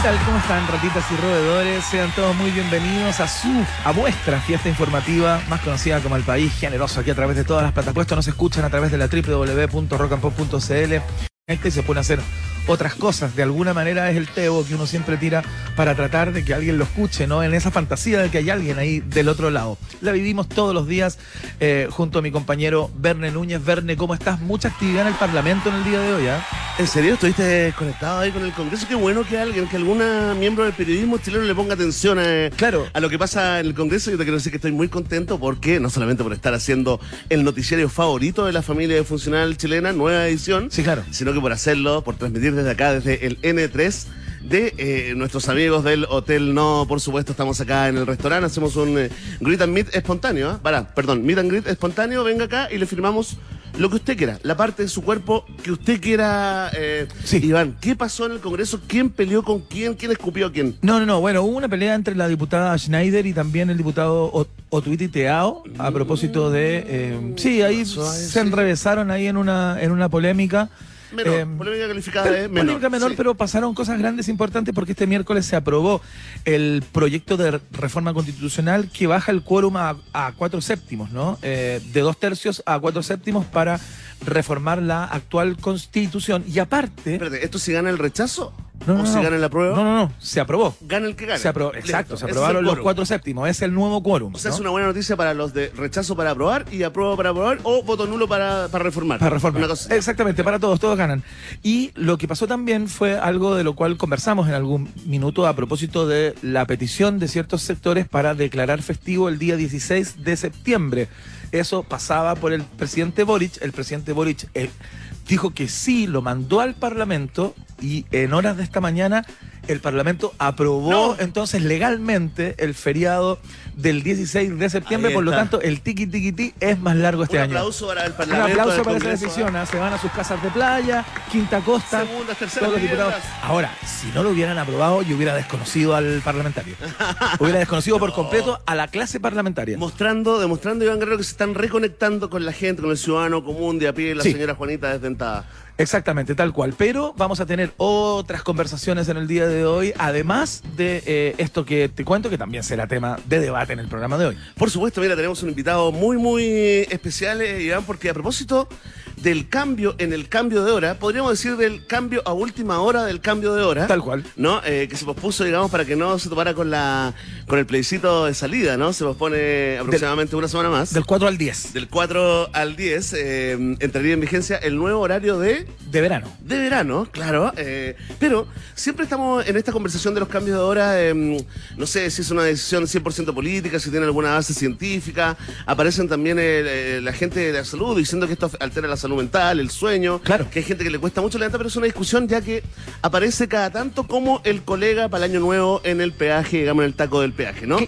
¿Qué tal? ¿Cómo están, ratitas y roedores? Sean todos muy bienvenidos a su, a vuestra fiesta informativa, más conocida como El País Generoso, aquí a través de todas las plataformas. Nos escuchan a través de la www.rockandpop.cl. Este se a hacer otras cosas. De alguna manera es el tebo que uno siempre tira para tratar de que alguien lo escuche, ¿no? En esa fantasía de que hay alguien ahí del otro lado. La vivimos todos los días eh, junto a mi compañero Verne Núñez. Verne, ¿cómo estás? Mucha actividad en el Parlamento en el día de hoy, ¿ah? ¿En serio? ¿Estuviste conectado ahí con el Congreso? Qué bueno que alguien, que alguna miembro del periodismo chileno le ponga atención a, Claro. a lo que pasa en el Congreso. Yo te quiero decir que estoy muy contento porque, no solamente por estar haciendo el noticiario favorito de la familia funcional chilena, nueva edición, Sí, claro. sino que por hacerlo, por transmitir desde acá, desde el N3 de eh, nuestros amigos del Hotel No, por supuesto, estamos acá en el restaurante, hacemos un eh, greet and meet espontáneo, ¿ah? Pará, perdón, meet and greet espontáneo, venga acá y le firmamos lo que usted quiera, la parte de su cuerpo que usted quiera. eh, Sí. Iván, ¿qué pasó en el Congreso? ¿Quién peleó con quién? ¿Quién escupió a quién? No, no, no. Bueno, hubo una pelea entre la diputada Schneider y también el diputado Ot- Otuiti Teao a propósito de. eh, sí, ahí se enrevesaron ahí en una, en una polémica. Menor, Eh, polémica calificada de menor. polémica menor, sí. pero pasaron cosas grandes e importantes porque este miércoles se aprobó el proyecto de re- reforma constitucional que baja el quórum a, a cuatro séptimos, ¿no? Eh, de dos tercios a cuatro séptimos para reformar la actual constitución. Y aparte. Espérate, ¿esto si gana el rechazo? No, ¿O no, si no. gana la prueba? No, no, no. Se aprobó. Gana el que gana. Se aprobó, Listo, exacto, se aprobaron los cuatro séptimos. Es el nuevo quórum. O sea, ¿no? es una buena noticia para los de rechazo para aprobar y aprueba para aprobar o voto nulo para, para reformar. Para reformar. Cosa- Exactamente, para todos, todos ganan. Y lo que pasó también fue algo de lo cual conversamos en algún minuto a propósito de la petición de ciertos sectores para declarar festivo el día 16 de septiembre. Eso pasaba por el presidente Boric. El presidente Boric eh, dijo que sí, lo mandó al Parlamento y en horas de esta mañana el Parlamento aprobó No. entonces legalmente el feriado del 16 de septiembre. Por lo tanto, el tiki tiki ti es más largo este Un año. aplauso para el Un Parlamento. aplauso del para esa Congreso, decisión. ¿ah? Se van a sus casas de playa, Quinta Costa. Segundas, todos los diputados. Ahora, si no lo hubieran aprobado, yo hubiera desconocido al parlamentario. hubiera desconocido por completo a la clase parlamentaria. Mostrando, demostrando, Iván Guerrero, que se están reconectando con la gente, con el ciudadano común de a pie, la Sí. señora Juanita desdentada. Exactamente, tal cual. Pero vamos a tener otras conversaciones en el día de hoy, además de eh, esto que te cuento, que también será tema de debate en el programa de hoy. Por supuesto, mira, tenemos un invitado muy, muy especial, eh, Iván, porque a propósito del cambio en el cambio de hora, podríamos decir del cambio a última hora del cambio de hora. Tal cual. ¿no? Eh, que se pospuso, digamos, para que no se topara con la con el plebiscito de salida, ¿no? Se pospone aproximadamente una semana más. Del 4 al 10 Del 4 al 10 eh, entraría en vigencia el nuevo horario de, de verano. de verano, claro. eh, pero siempre estamos en esta conversación de los cambios de hora, eh, no sé si es una decisión 100% política, si tiene alguna base científica. Aparecen también eh, eh, la gente de la salud diciendo que esto altera la salud mental, el sueño. Claro. Que hay gente que le cuesta mucho levantar, pero es una discusión ya que aparece cada tanto como el colega para el año nuevo en el peaje, digamos, en el taco del peaje, ¿no?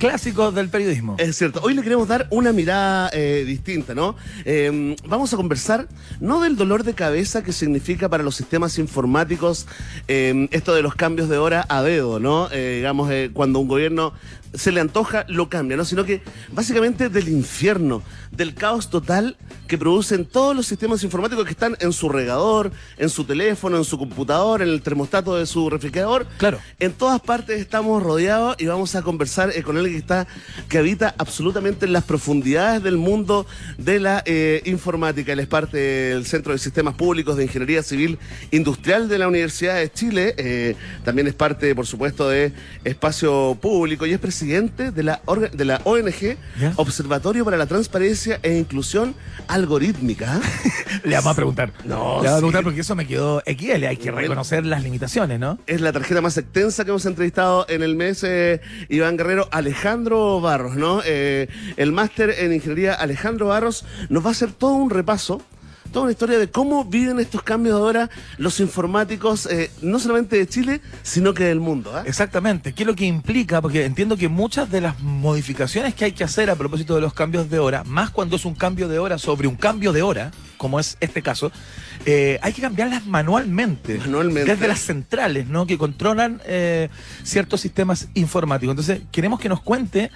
Clásicos del periodismo. Es cierto. Hoy le queremos dar una mirada eh, distinta, ¿no? Eh, vamos a conversar no del dolor de cabeza que significa para los sistemas informáticos eh, esto de los cambios de hora a dedo, ¿no? Eh, digamos, eh, cuando un gobierno se le antoja, lo cambia, ¿no? Sino que básicamente del infierno, del caos total que producen todos los sistemas informáticos que están en su regador, en su teléfono, en su computador, en el termostato de su refrigerador. Claro. En todas partes estamos rodeados y vamos a conversar eh, con alguien que está, que habita absolutamente en las profundidades del mundo de la eh, informática. Él es parte del Centro de Sistemas Públicos de Ingeniería Civil Industrial de la Universidad de Chile. eh, también es parte, por supuesto, de Espacio Público y es presidente de la, de la ONG. Observatorio para la Transparencia e Inclusión Algorítmica. Le vamos a preguntar. No, Le vamos a sí. preguntar porque eso me quedó XL. Hay que reconocer las limitaciones, ¿no? es la tarjeta más extensa que hemos entrevistado en el mes, eh, Iván Guerrero, Alejandro Barros, ¿no? Eh, el máster en ingeniería Alejandro Barros nos va a hacer todo un repaso. Toda una historia de cómo viven estos cambios de hora los informáticos, eh, no solamente de Chile, sino que del mundo. ¿ah? Exactamente. ¿Qué es lo que implica? Porque entiendo que muchas de las modificaciones que hay que hacer a propósito de los cambios de hora, más cuando es un cambio de hora sobre un cambio de hora, como es este caso, eh, hay que cambiarlas manualmente. Manualmente. Desde las centrales, ¿no? Que controlan eh, ciertos sistemas informáticos. Entonces, queremos que nos cuente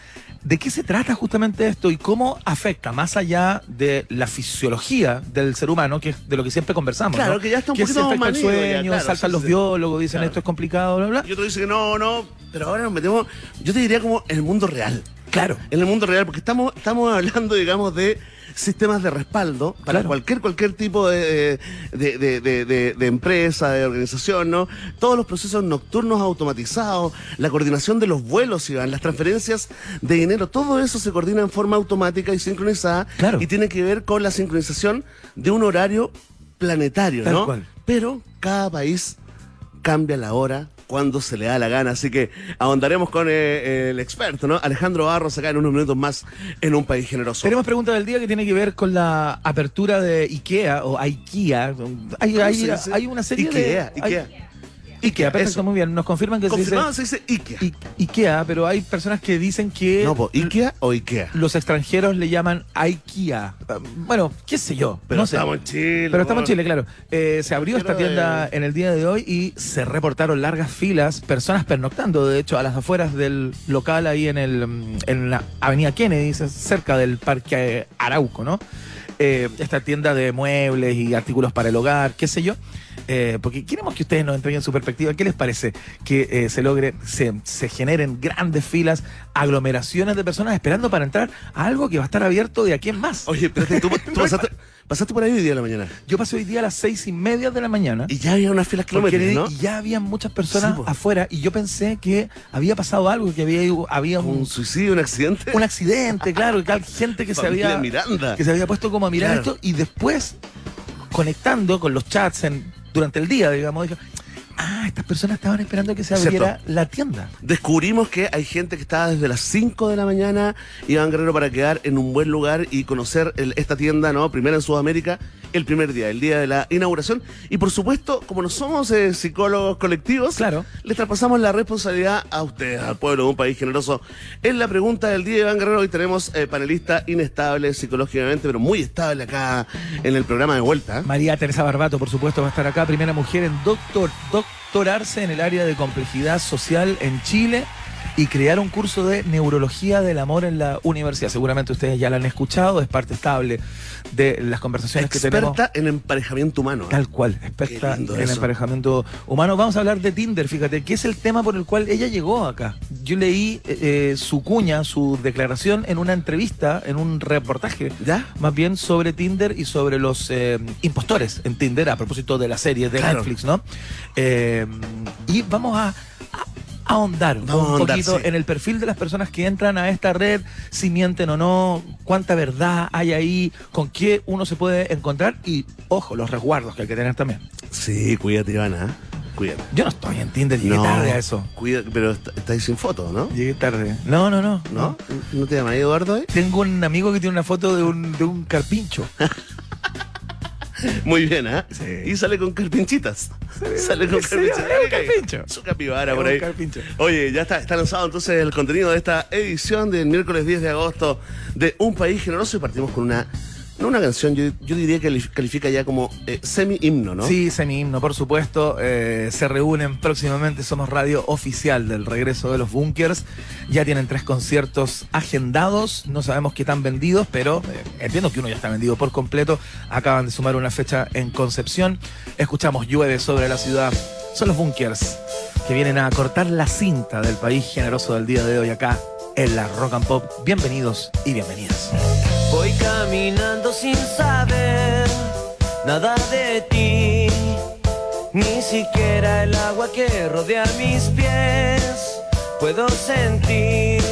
¿De qué se trata justamente esto y cómo afecta más allá de la fisiología del ser humano, que es de lo que siempre conversamos? Claro, ¿no? que ya está un que poquito se afecta el sueño, claro, saltan sí, los sí. biólogos, dicen Claro. esto es complicado, bla, bla. Y otro dice que no, no, pero ahora nos metemos, yo te diría como en el mundo real. Claro. En el mundo real, porque estamos, estamos hablando, digamos, de sistemas de respaldo para Claro. cualquier cualquier tipo de, de, de- de- de- de empresa, de organización, ¿no? Todos los procesos nocturnos automatizados, la coordinación de los vuelos, Iván, las transferencias de dinero, todo eso se coordina en forma automática y sincronizada Claro. y tiene que ver con la sincronización de un horario planetario, Tal ¿no? cual. Pero cada país cambia la hora cuando se le da la gana. Así que ahondaremos con eh, el experto, ¿no? Alejandro Barros, acá en unos minutos más en un país generoso. Tenemos pregunta del día que tiene que ver con la apertura de IKEA o IKEA. Hay, ¿Cómo hay, hay una serie Ikea, de... Ikea. IKEA, perfecto, Eso. muy bien. Nos confirman que se dice, se dice Ikea. I- IKEA, pero hay personas que dicen que No, pues, Ikea o Ikea. los extranjeros le llaman IKEA. Bueno, qué sé yo, Pero no sé. estamos en Chile. Pero estamos en. Chile, claro. Eh, se abrió esta tienda en el día de hoy y se reportaron largas filas, personas pernoctando, de hecho, a las afueras del local ahí en el mm, en la Avenida Kennedy, cerca del Parque Arauco, ¿no? Eh, esta tienda de muebles y artículos para el hogar, qué sé yo. Eh, porque queremos que ustedes nos entreguen su perspectiva. ¿Qué les parece que eh, se logre, se, se generen grandes filas, aglomeraciones de personas esperando para entrar a algo que va a estar abierto de aquí en más? Oye, espérate, tú, tú pasaste, pasaste por ahí hoy día de la mañana. Yo pasé hoy día a las seis y media de la mañana. Y ya había unas filas kilométricas, ¿no? y ya había muchas personas Sí, afuera y yo pensé que había pasado algo, que había, había Un un, suicidio, un accidente. un accidente, claro, que gente que se había Miranda. que se había puesto como a mirar Claro. esto y después conectando con los chats en, durante el día, digamos, dije, ah, estas personas estaban esperando que se Cierto. abriera la tienda. Descubrimos que hay gente que estaba desde las 5 de la mañana, Iván Guerrero, para quedar en un buen lugar y conocer el- esta tienda, ¿no? Primera en Sudamérica, el primer día, el día de la inauguración. Y por supuesto, como no somos eh, psicólogos colectivos, Claro. les traspasamos la responsabilidad a ustedes, al pueblo de un país generoso. En la pregunta del día, Iván Guerrero, hoy tenemos eh, panelista inestable psicológicamente, pero muy estable acá en el programa de vuelta. María Teresa Barbato, por supuesto, va a estar acá, primera mujer en doctor, doctorarse en el área de complejidad social en Chile y crear un curso de neurología del amor en la universidad. Seguramente ustedes ya la han escuchado, es parte estable de las conversaciones que tenemos. Experta en emparejamiento humano. ¿eh? Tal cual, experta en eso. emparejamiento humano. Vamos a hablar de Tinder, fíjate, que es el tema por el cual ella llegó acá. Yo leí eh, eh, su cuña, su declaración en una entrevista, en un reportaje, ¿Ya? más bien sobre Tinder y sobre los eh, impostores en Tinder, a propósito de la serie de Claro. Netflix, ¿no? Y vamos a ahondar Vamos un ahondar, poquito sí. en el perfil de las personas que entran a esta red, si mienten o no, cuánta verdad hay ahí, con qué uno se puede encontrar y, ojo, los resguardos que hay que tener también. Sí, cuídate, Ivana. ¿eh? Cuídate. Yo no estoy en Tinder, llegué tarde a eso. Cuida, pero est- estáis sin foto, ¿no? Llegué tarde. No, no, no. ¿No? ¿No te llamas Eduardo? Tengo un amigo que tiene una foto de un, de un carpincho. Muy bien, ¿ah? Sí. Y sale con carpinchitas. Sale con carpinchitas. carpincho. Su capibara por ahí. carpincho. Oye, ya está, está lanzado entonces el contenido de esta edición del miércoles 10 de agosto de Un País Generoso y partimos con una, no una canción, yo, yo diría que califica ya como eh, semi-himno, ¿no? Sí, semi-himno, por supuesto. Eh, se reúnen próximamente, somos radio oficial del regreso de los bunkers. Ya tienen tres conciertos agendados, no sabemos qué tan vendidos, pero eh, entiendo que uno ya está vendido por completo. Acaban de sumar una fecha en Concepción. Escuchamos Llueve sobre la ciudad. Son los bunkers que vienen a cortar la cinta del país generoso del día de hoy acá en la Rock and Pop. Bienvenidos y bienvenidas. Voy caminando sin saber nada de ti, ni siquiera el agua que rodea mis pies puedo sentir.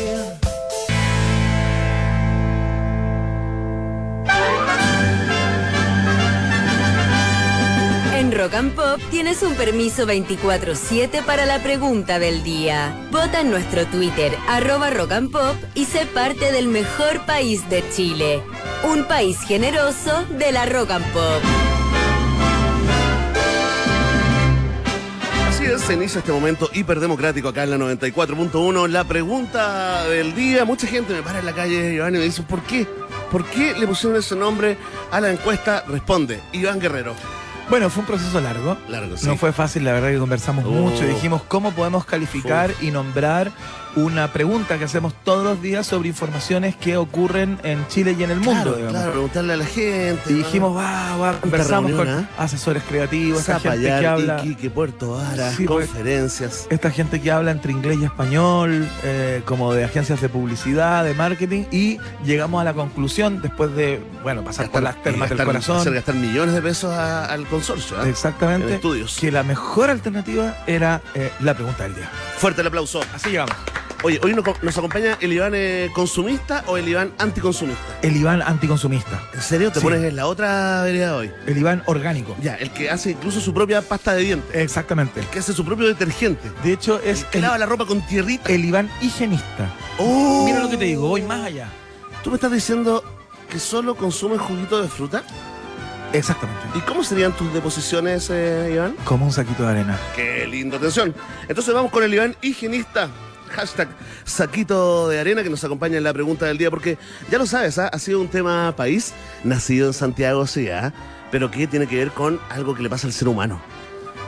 Rock and Pop tienes un permiso 24-7 para la pregunta del día. Vota en nuestro Twitter, arroba Rock and Pop, y sé parte del mejor país de Chile. Un país generoso de la Rock and Pop. Así es, se inicia este momento hiperdemocrático acá en la 94.1. La pregunta del día, mucha gente me para en la calle, Iván, y me dice, ¿por qué? ¿Por qué le pusieron ese nombre a la encuesta? Responde, Iván Guerrero. Bueno, fue un proceso largo. Largo, sí. No fue fácil, la verdad que conversamos Oh. mucho. Dijimos cómo podemos calificar y nombrar una pregunta que hacemos todos los días sobre informaciones que ocurren en Chile y en el mundo. Claro, claro, preguntarle a la gente. Y dijimos, va, va, conversamos reunión, con ¿eh? asesores creativos, esta gente que habla. Iquique, Puerto Vara, Sí, pues. conferencias. Esta gente que habla entre inglés y español, eh, como de agencias de publicidad, de marketing, y llegamos a la conclusión, después de, bueno, pasar por las termas del corazón, Hacer gastar millones de pesos a- al consorcio. En exactamente, estudios. que la mejor alternativa era eh, la pregunta del día. Fuerte el aplauso. Así llegamos. Oye, hoy nos, nos acompaña el Iván eh, consumista o el Iván anticonsumista. El Iván anticonsumista, ¿En serio? ¿Te Sí. pones en la otra vereda hoy? el Iván orgánico. Ya, el que hace incluso su propia pasta de dientes. Exactamente. El que hace su propio detergente. De hecho, es El que el, lava la ropa con tierrita. el Iván higienista. ¡Oh! Mira lo que te digo, voy más allá. ¿Tú me estás diciendo que solo consumes juguito de fruta? Exactamente. ¿Y cómo serían tus deposiciones, eh, Iván? Como un saquito de arena. Qué lindo, atención. Entonces vamos con el Iván higienista. Hashtag saquito de arena que nos acompaña en la pregunta del día, porque ya lo sabes, ¿ah? ha sido un tema país, nacido en Santiago, sí, ¿ah? pero que tiene que ver con algo que le pasa al ser humano.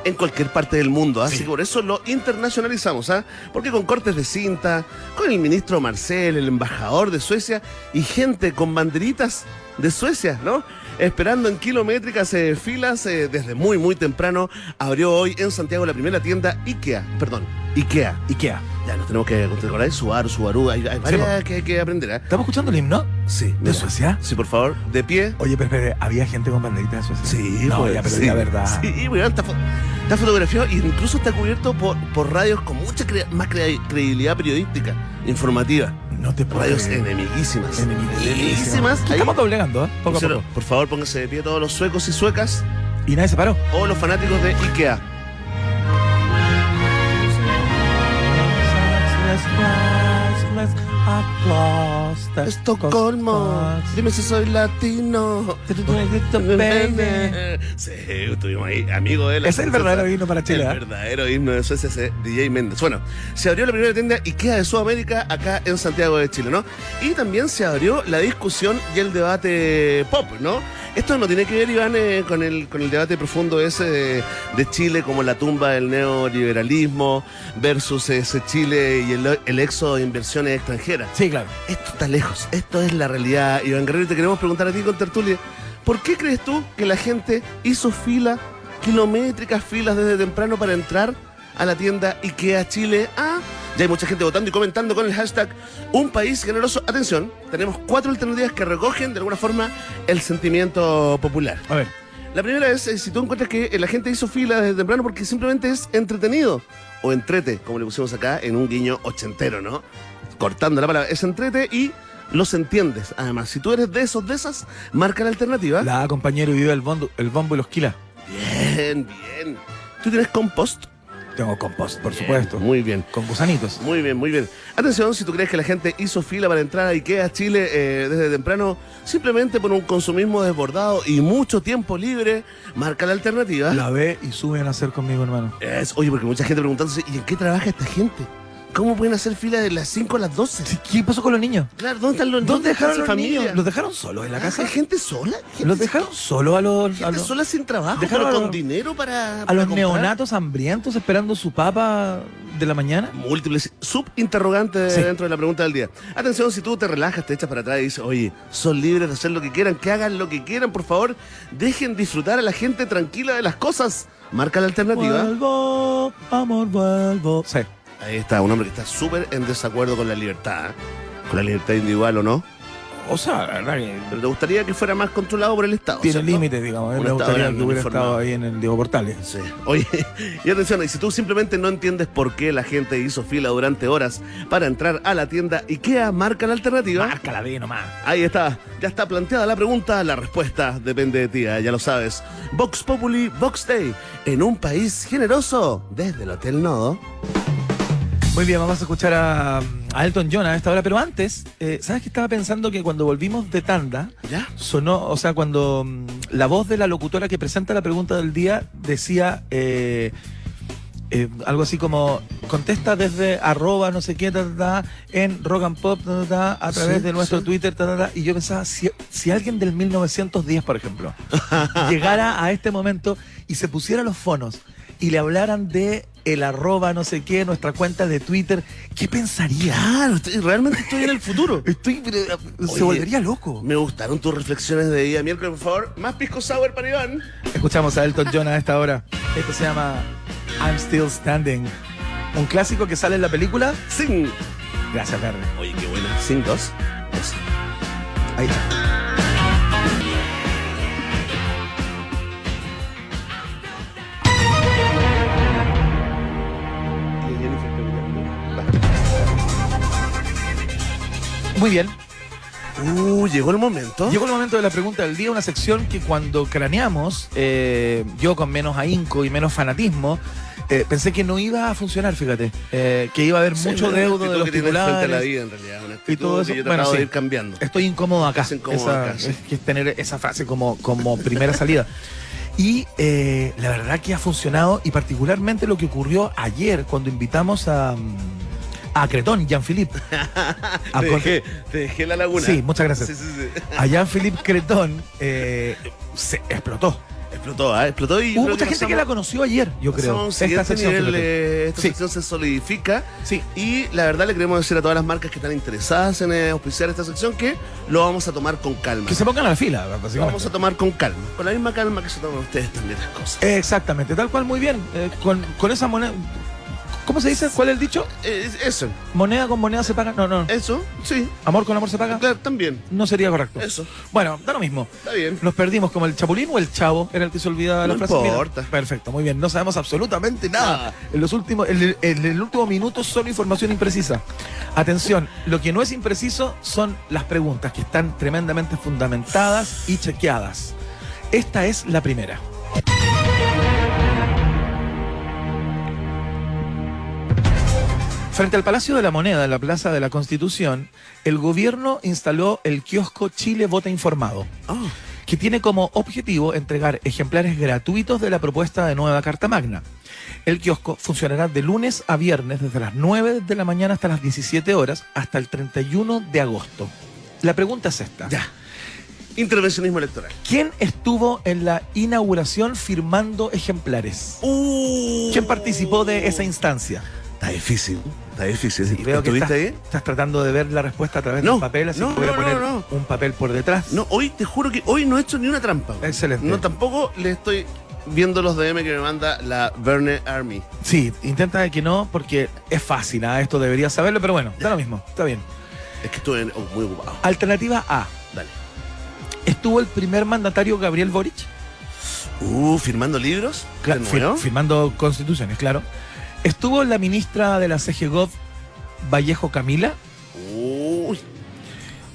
En cualquier parte del mundo, ¿ah? así que por eso lo internacionalizamos, ¿ah? Porque con cortes de cinta, con el ministro Marcel, el embajador de Suecia y gente con banderitas de Suecia, ¿no? Esperando en kilométricas eh, filas eh, desde muy, muy temprano, abrió hoy en Santiago la primera tienda IKEA, perdón, IKEA. Ikea. Ya nos tenemos que recordar, Subaru, Subaru, hay, hay varias que hay que aprender, ¿ah? ¿Estamos escuchando el himno? Sí. ¿De mira. Suecia? Sí, por favor, de pie. Oye, pero, ¿había gente con banderitas de Suecia? Sí, no, pues, ya, pero sí. la verdad. Sí, weón, está, fo- está fotografiado e incluso está cubierto por, por radios con mucha cre- más cre- credibilidad periodística, informativa. No te puedo Radios creer. enemiguísimas. Enemiguísimas. Enemiguísimas. Ahí, Estamos doblegando, ¿eh? Poco a pusieron, poco. por favor, pónganse de pie todos los suecos y suecas Y nadie se paró. o los fanáticos de IKEA. Estocolmo, dime si soy latino. Sí, estuvimos ahí, amigo de la Es el verdadero himno para Chile. El ¿eh? verdadero himno de Suecia ese DJ Méndez. Bueno, se abrió la primera tienda IKEA de Sudamérica acá en Santiago de Chile, ¿no? Y también se abrió la discusión y el debate pop, ¿no? Esto no tiene que ver, Iván, eh, con, el, con el debate profundo ese de, de Chile como la tumba del neoliberalismo versus ese Chile y el, el éxodo de inversiones extranjeras. Sí, claro. Esto está lejos, esto es la realidad. Iván Guerrero, te queremos preguntar a ti con Tertulia, ¿por qué crees tú que la gente hizo fila, kilométricas filas desde temprano para entrar a la tienda IKEA Chile? Ah, ya hay mucha gente votando y comentando con el hashtag Un País Generoso. Atención, tenemos cuatro alternativas que recogen de alguna forma el sentimiento popular. A ver. La primera es eh, si tú encuentras que eh, la gente hizo fila desde temprano porque simplemente es entretenido. O entrete, como le pusimos acá en un guiño ochentero, ¿no? Cortando la palabra. Es entrete y los entiendes. Además, si tú eres de esos, de esas, marca la alternativa. La compañero vive el bombo, el bombo y los kilas. Bien, bien. ¿Tú tienes compost? Tengo compost, por supuesto. Muy bien. Con gusanitos. Muy bien, muy bien. Atención, si tú crees que la gente hizo fila para entrar a IKEA Chile eh, desde temprano, simplemente por un consumismo desbordado y mucho tiempo libre, marca la alternativa. La ve y suben a hacer conmigo, hermano. Es, oye, porque mucha gente preguntándose, ¿y en qué trabaja esta gente? ¿Cómo pueden hacer fila de las 5 a las 12? ¿Qué pasó con los niños? Claro, ¿dónde están los ¿Dónde dejaron los familia? niños? ¿Los dejaron solos en la casa? ¿Hay gente sola? ¿Gente ¿Los dejaron solos a los, a Gente los, sola sin trabajo, dejaron pero a con los- dinero para. a para los comprar? neonatos hambrientos esperando su papa de la mañana? Múltiples subinterrogantes Sí. dentro de la pregunta del día. Atención, si tú te relajas, te echas para atrás y dices, oye, son libres de hacer lo que quieran, que hagan lo que quieran, por favor, dejen disfrutar a la gente tranquila de las cosas. Marca la alternativa. Vuelvo, amor, vuelvo. Sí. Ahí está, un hombre que está súper en desacuerdo con la libertad. ¿eh? Con la libertad individual o no. O sea, la verdad que Pero te gustaría que fuera más controlado por el Estado. tiene límites, digamos. ¿eh? Me estado gustaría que hubiera estado ahí en el Diego Portales. Sí. Oye, y atención, y si tú simplemente no entiendes por qué la gente hizo fila durante horas para entrar a la tienda IKEA, marca la alternativa. Marca la B nomás. Ahí está, ya está planteada la pregunta, la respuesta depende de ti, ¿eh? ya lo sabes. Vox Populi, Vox Day, en un país generoso, desde el Hotel Nodo. Muy bien, vamos a escuchar a, a Elton John a esta hora, pero antes, eh, ¿sabes que estaba pensando que cuando volvimos de tanda, ¿Ya? sonó, o sea, cuando mm, la voz de la locutora que presenta la pregunta del día decía eh, eh, algo así como, contesta desde arroba no sé qué, ta, ta, ta, en rock and pop, a través Sí, de nuestro sí. Twitter, y yo pensaba, si, si alguien del 1910, por ejemplo, llegara a este momento y se pusiera los fonos y le hablaran de el arroba no sé qué, nuestra cuenta de Twitter, ¿qué pensaría? Claro, estoy- realmente estoy en el futuro. Estoy, pero, se Oye, volvería loco. Me gustaron tus reflexiones de día miércoles, por favor. Más pisco sour para Iván. Escuchamos a Elton John a esta hora. Esto se llama I'm Still Standing. Un clásico que sale en la película. Sing. Gracias, Verde. Oye, qué buena. Sing dos. Dos. Ahí está. Muy bien. Uh, llegó el momento. Llegó el momento de la pregunta del día, una sección que cuando craneamos, eh, yo con menos ahínco y menos fanatismo, eh, pensé que no iba a funcionar, fíjate. Eh, que iba a haber Sí, mucho deudo de los que a la titulares. vida, en realidad. Y todo eso. que yo Bueno, sí. de ir cambiando. Estoy incómodo acá. Es incómodo Esa- acá, sí. es que es tener esa frase como, como primera salida. Y eh, la verdad que ha funcionado y particularmente lo que ocurrió ayer cuando invitamos a, mm, a Cretón, Jean-Philippe. a Te dejé, te dejé la laguna. Sí, muchas gracias. Sí, sí, sí. A Jean-Philippe Cretón eh, se explotó. Explotó, ¿ah? Explotó y. Hubo mucha gente que la conoció ayer, yo creo. Esta siguiente sección, nivel, fíjate. eh, esta sección se solidifica. Sí. Y la verdad le queremos decir a todas las marcas que están interesadas en eh, auspiciar esta sección que lo vamos a tomar con calma. Que se pongan a la fila, Lo básicamente. vamos a tomar con calma. Con la misma calma que se toman ustedes también las cosas. Exactamente, tal cual, muy bien. Con, con esa moneda. ¿Cómo se dice? ¿Cuál es el dicho? Eso, ¿Moneda con moneda se paga? No, no. eso, sí. ¿Amor con amor se paga? También. No sería correcto. Eso, Bueno, da lo mismo. está bien. Nos perdimos como el chapulín o el chavo era el que se olvidaba la No frase. Mira, importa. perfecto, muy bien. No sabemos absolutamente nada. Nada. En los últimos, en el, en el último minuto solo información imprecisa. Atención, lo que no es impreciso son las preguntas que están tremendamente fundamentadas y chequeadas. Esta es la primera. Frente al Palacio de la Moneda, en la Plaza de la Constitución, el gobierno instaló el kiosco Chile Vota Informado Ah, que tiene como objetivo entregar ejemplares gratuitos de la propuesta de nueva Carta Magna. El kiosco funcionará de lunes a viernes desde las 9 de la mañana hasta las 17 horas hasta el 31 de agosto. La pregunta es esta. ya. Intervencionismo electoral. ¿Quién estuvo en la inauguración firmando ejemplares? Uh, ¿Quién participó de esa instancia? Está difícil. Está difícil. Y veo que ¿Estuviste estás, ahí? estás tratando de ver la respuesta a través No, del papel, así no, que voy a no, poner un papel por detrás. No, hoy te juro que hoy no he hecho ni una trampa. Excelente. No, tampoco le estoy viendo los DM que me manda la Verne Army. Sí, intenta que no, porque es fácil, ¿ah? esto deberías saberlo, pero bueno, da lo mismo, está bien. Es que estuve oh, muy ocupado. Alternativa A. Dale. ¿Estuvo el primer mandatario Gabriel Boric? Uh, firmando libros. Claro, ¿De fir- firmando constituciones, claro. ¿Estuvo la ministra de la CGGOV, Vallejo Camila? Uy,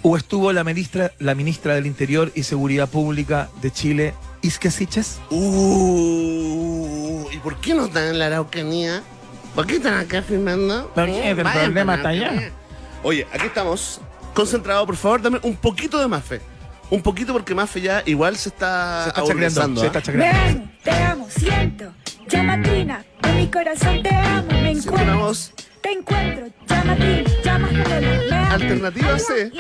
¿O estuvo la ministra, la ministra del Interior y Seguridad Pública de Chile, Isque Siches? uh, ¿y por qué no están en la Araucanía? ¿Por qué están acá firmando? ¿Por qué? Uh, El problema está allá. Oye, aquí estamos. Concentrado, por favor, dame un poquito de Mafe. Un poquito porque Mafe ya igual se está, Se está chacreando, se ¿ah? está chacreando. te amo, siento. Con mi corazón te amo, me encuentro. voz. Te encuentro, llamatina, llamas me amo. Alternativa C.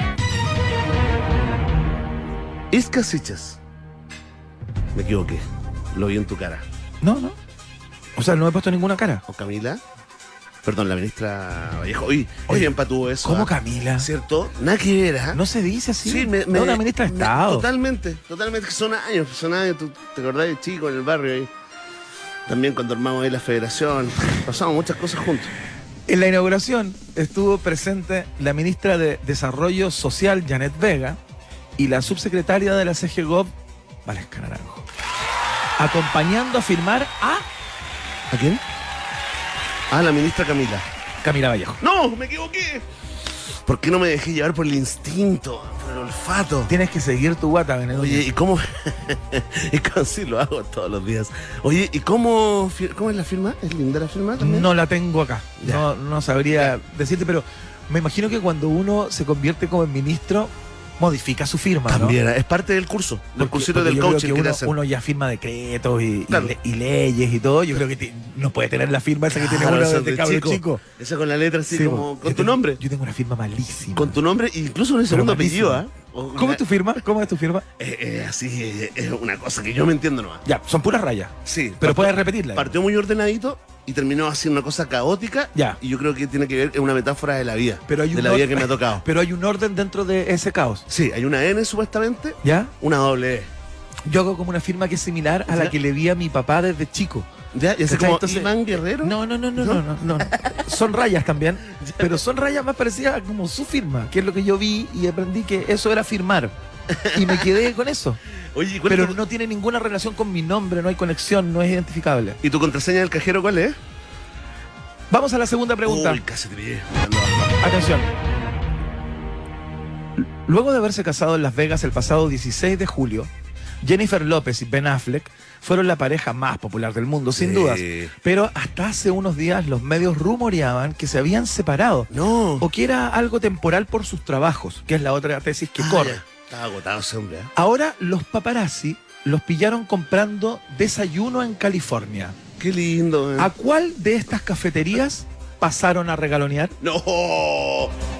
Isca Sichas. Me equivoqué. Lo vi en tu cara. No, no. O sea, no he puesto ninguna cara. ¿O Camila? Perdón, la ministra Vallejo. Oye, oye, empatuó eso. ¿Cómo ¿ah? Camila? ¿Cierto? Nada que ver, ¿ah? No se dice así. Sí, me, me- una ministra de me- Estado. Totalmente, totalmente. Son años, son años. ¿Tú te acordás de chico en el barrio ahí? También cuando armamos ahí la federación. Pasamos muchas cosas juntos. En la inauguración estuvo presente la ministra de Desarrollo Social, Janet Vega, y la subsecretaria de la CGGOV, Valesca Naranjo, acompañando a firmar a ¿A quién? Ah, la ministra Camila. Camila Vallejo. ¡No! ¡Me equivoqué! ¿Por qué no me dejé llevar por el instinto, por el olfato? Tienes que seguir tu guata, Benedito. Oye, ¿y cómo? y sí lo hago todos los días. Oye, ¿y cómo, cómo es la firma? ¿Es linda la firma también? no la tengo acá. No, no sabría decirte, pero me imagino que cuando uno se convierte como en ministro, modifica su firma. ¿no? También, es parte del curso, del cursito del coaching que uno, hacen. uno ya firma decretos y, y Claro. le- y leyes y todo. Yo creo que no puede tener la firma esa que tiene Claro, uno esa desde de cabro chico. Esa con la letra así Sí, como, con tu tengo- nombre. Yo tengo una firma malísima. Con tu nombre, incluso en el segundo apellido, ¿ah? O- ¿Cómo es tu firma? ¿Cómo es tu firma? Eh, eh, así, eh, es una cosa que yo me entiendo nomás. Ya, son puras rayas. Sí. Pero partió- puedes repetirla. Partió muy ordenadito y terminó así una cosa caótica. Ya. Y yo creo que tiene que ver, es una metáfora de la vida. Pero hay de un la vida que me ha tocado. Pero hay un orden dentro de ese caos. Sí, hay una N supuestamente, ¿Ya? una doble E. Yo hago como una firma que es similar a la ¿Ya? que le vi a mi papá desde chico. ¿Ya? ¿Y así ¿Cachai? como Entonces- Iván Guerrero? No, no, no, no, no, no, no. Son rayas también, pero son rayas más parecidas a como su firma, que es lo que yo vi y aprendí que eso era firmar. Y me quedé con eso. Oye, ¿y cuál Pero es tu- no tiene ninguna relación con mi nombre, no hay conexión, no es identificable. ¿Y tu contraseña del cajero cuál es? Vamos a la segunda pregunta. Uy, casi te. Atención. Luego de haberse casado en Las Vegas el pasado 16 de julio, Jennifer López y Ben Affleck fueron la pareja más popular del mundo, sin Sí. dudas. Pero hasta hace unos días los medios rumoreaban que se habían separado No. o que era algo temporal por sus trabajos, que es la otra tesis que Ah, corre. Estaba agotado ese hombre. ¿eh? Ahora los paparazzi los pillaron comprando desayuno en California. Qué lindo. ¿eh? ¿A cuál de estas cafeterías pasaron a regalonear? No.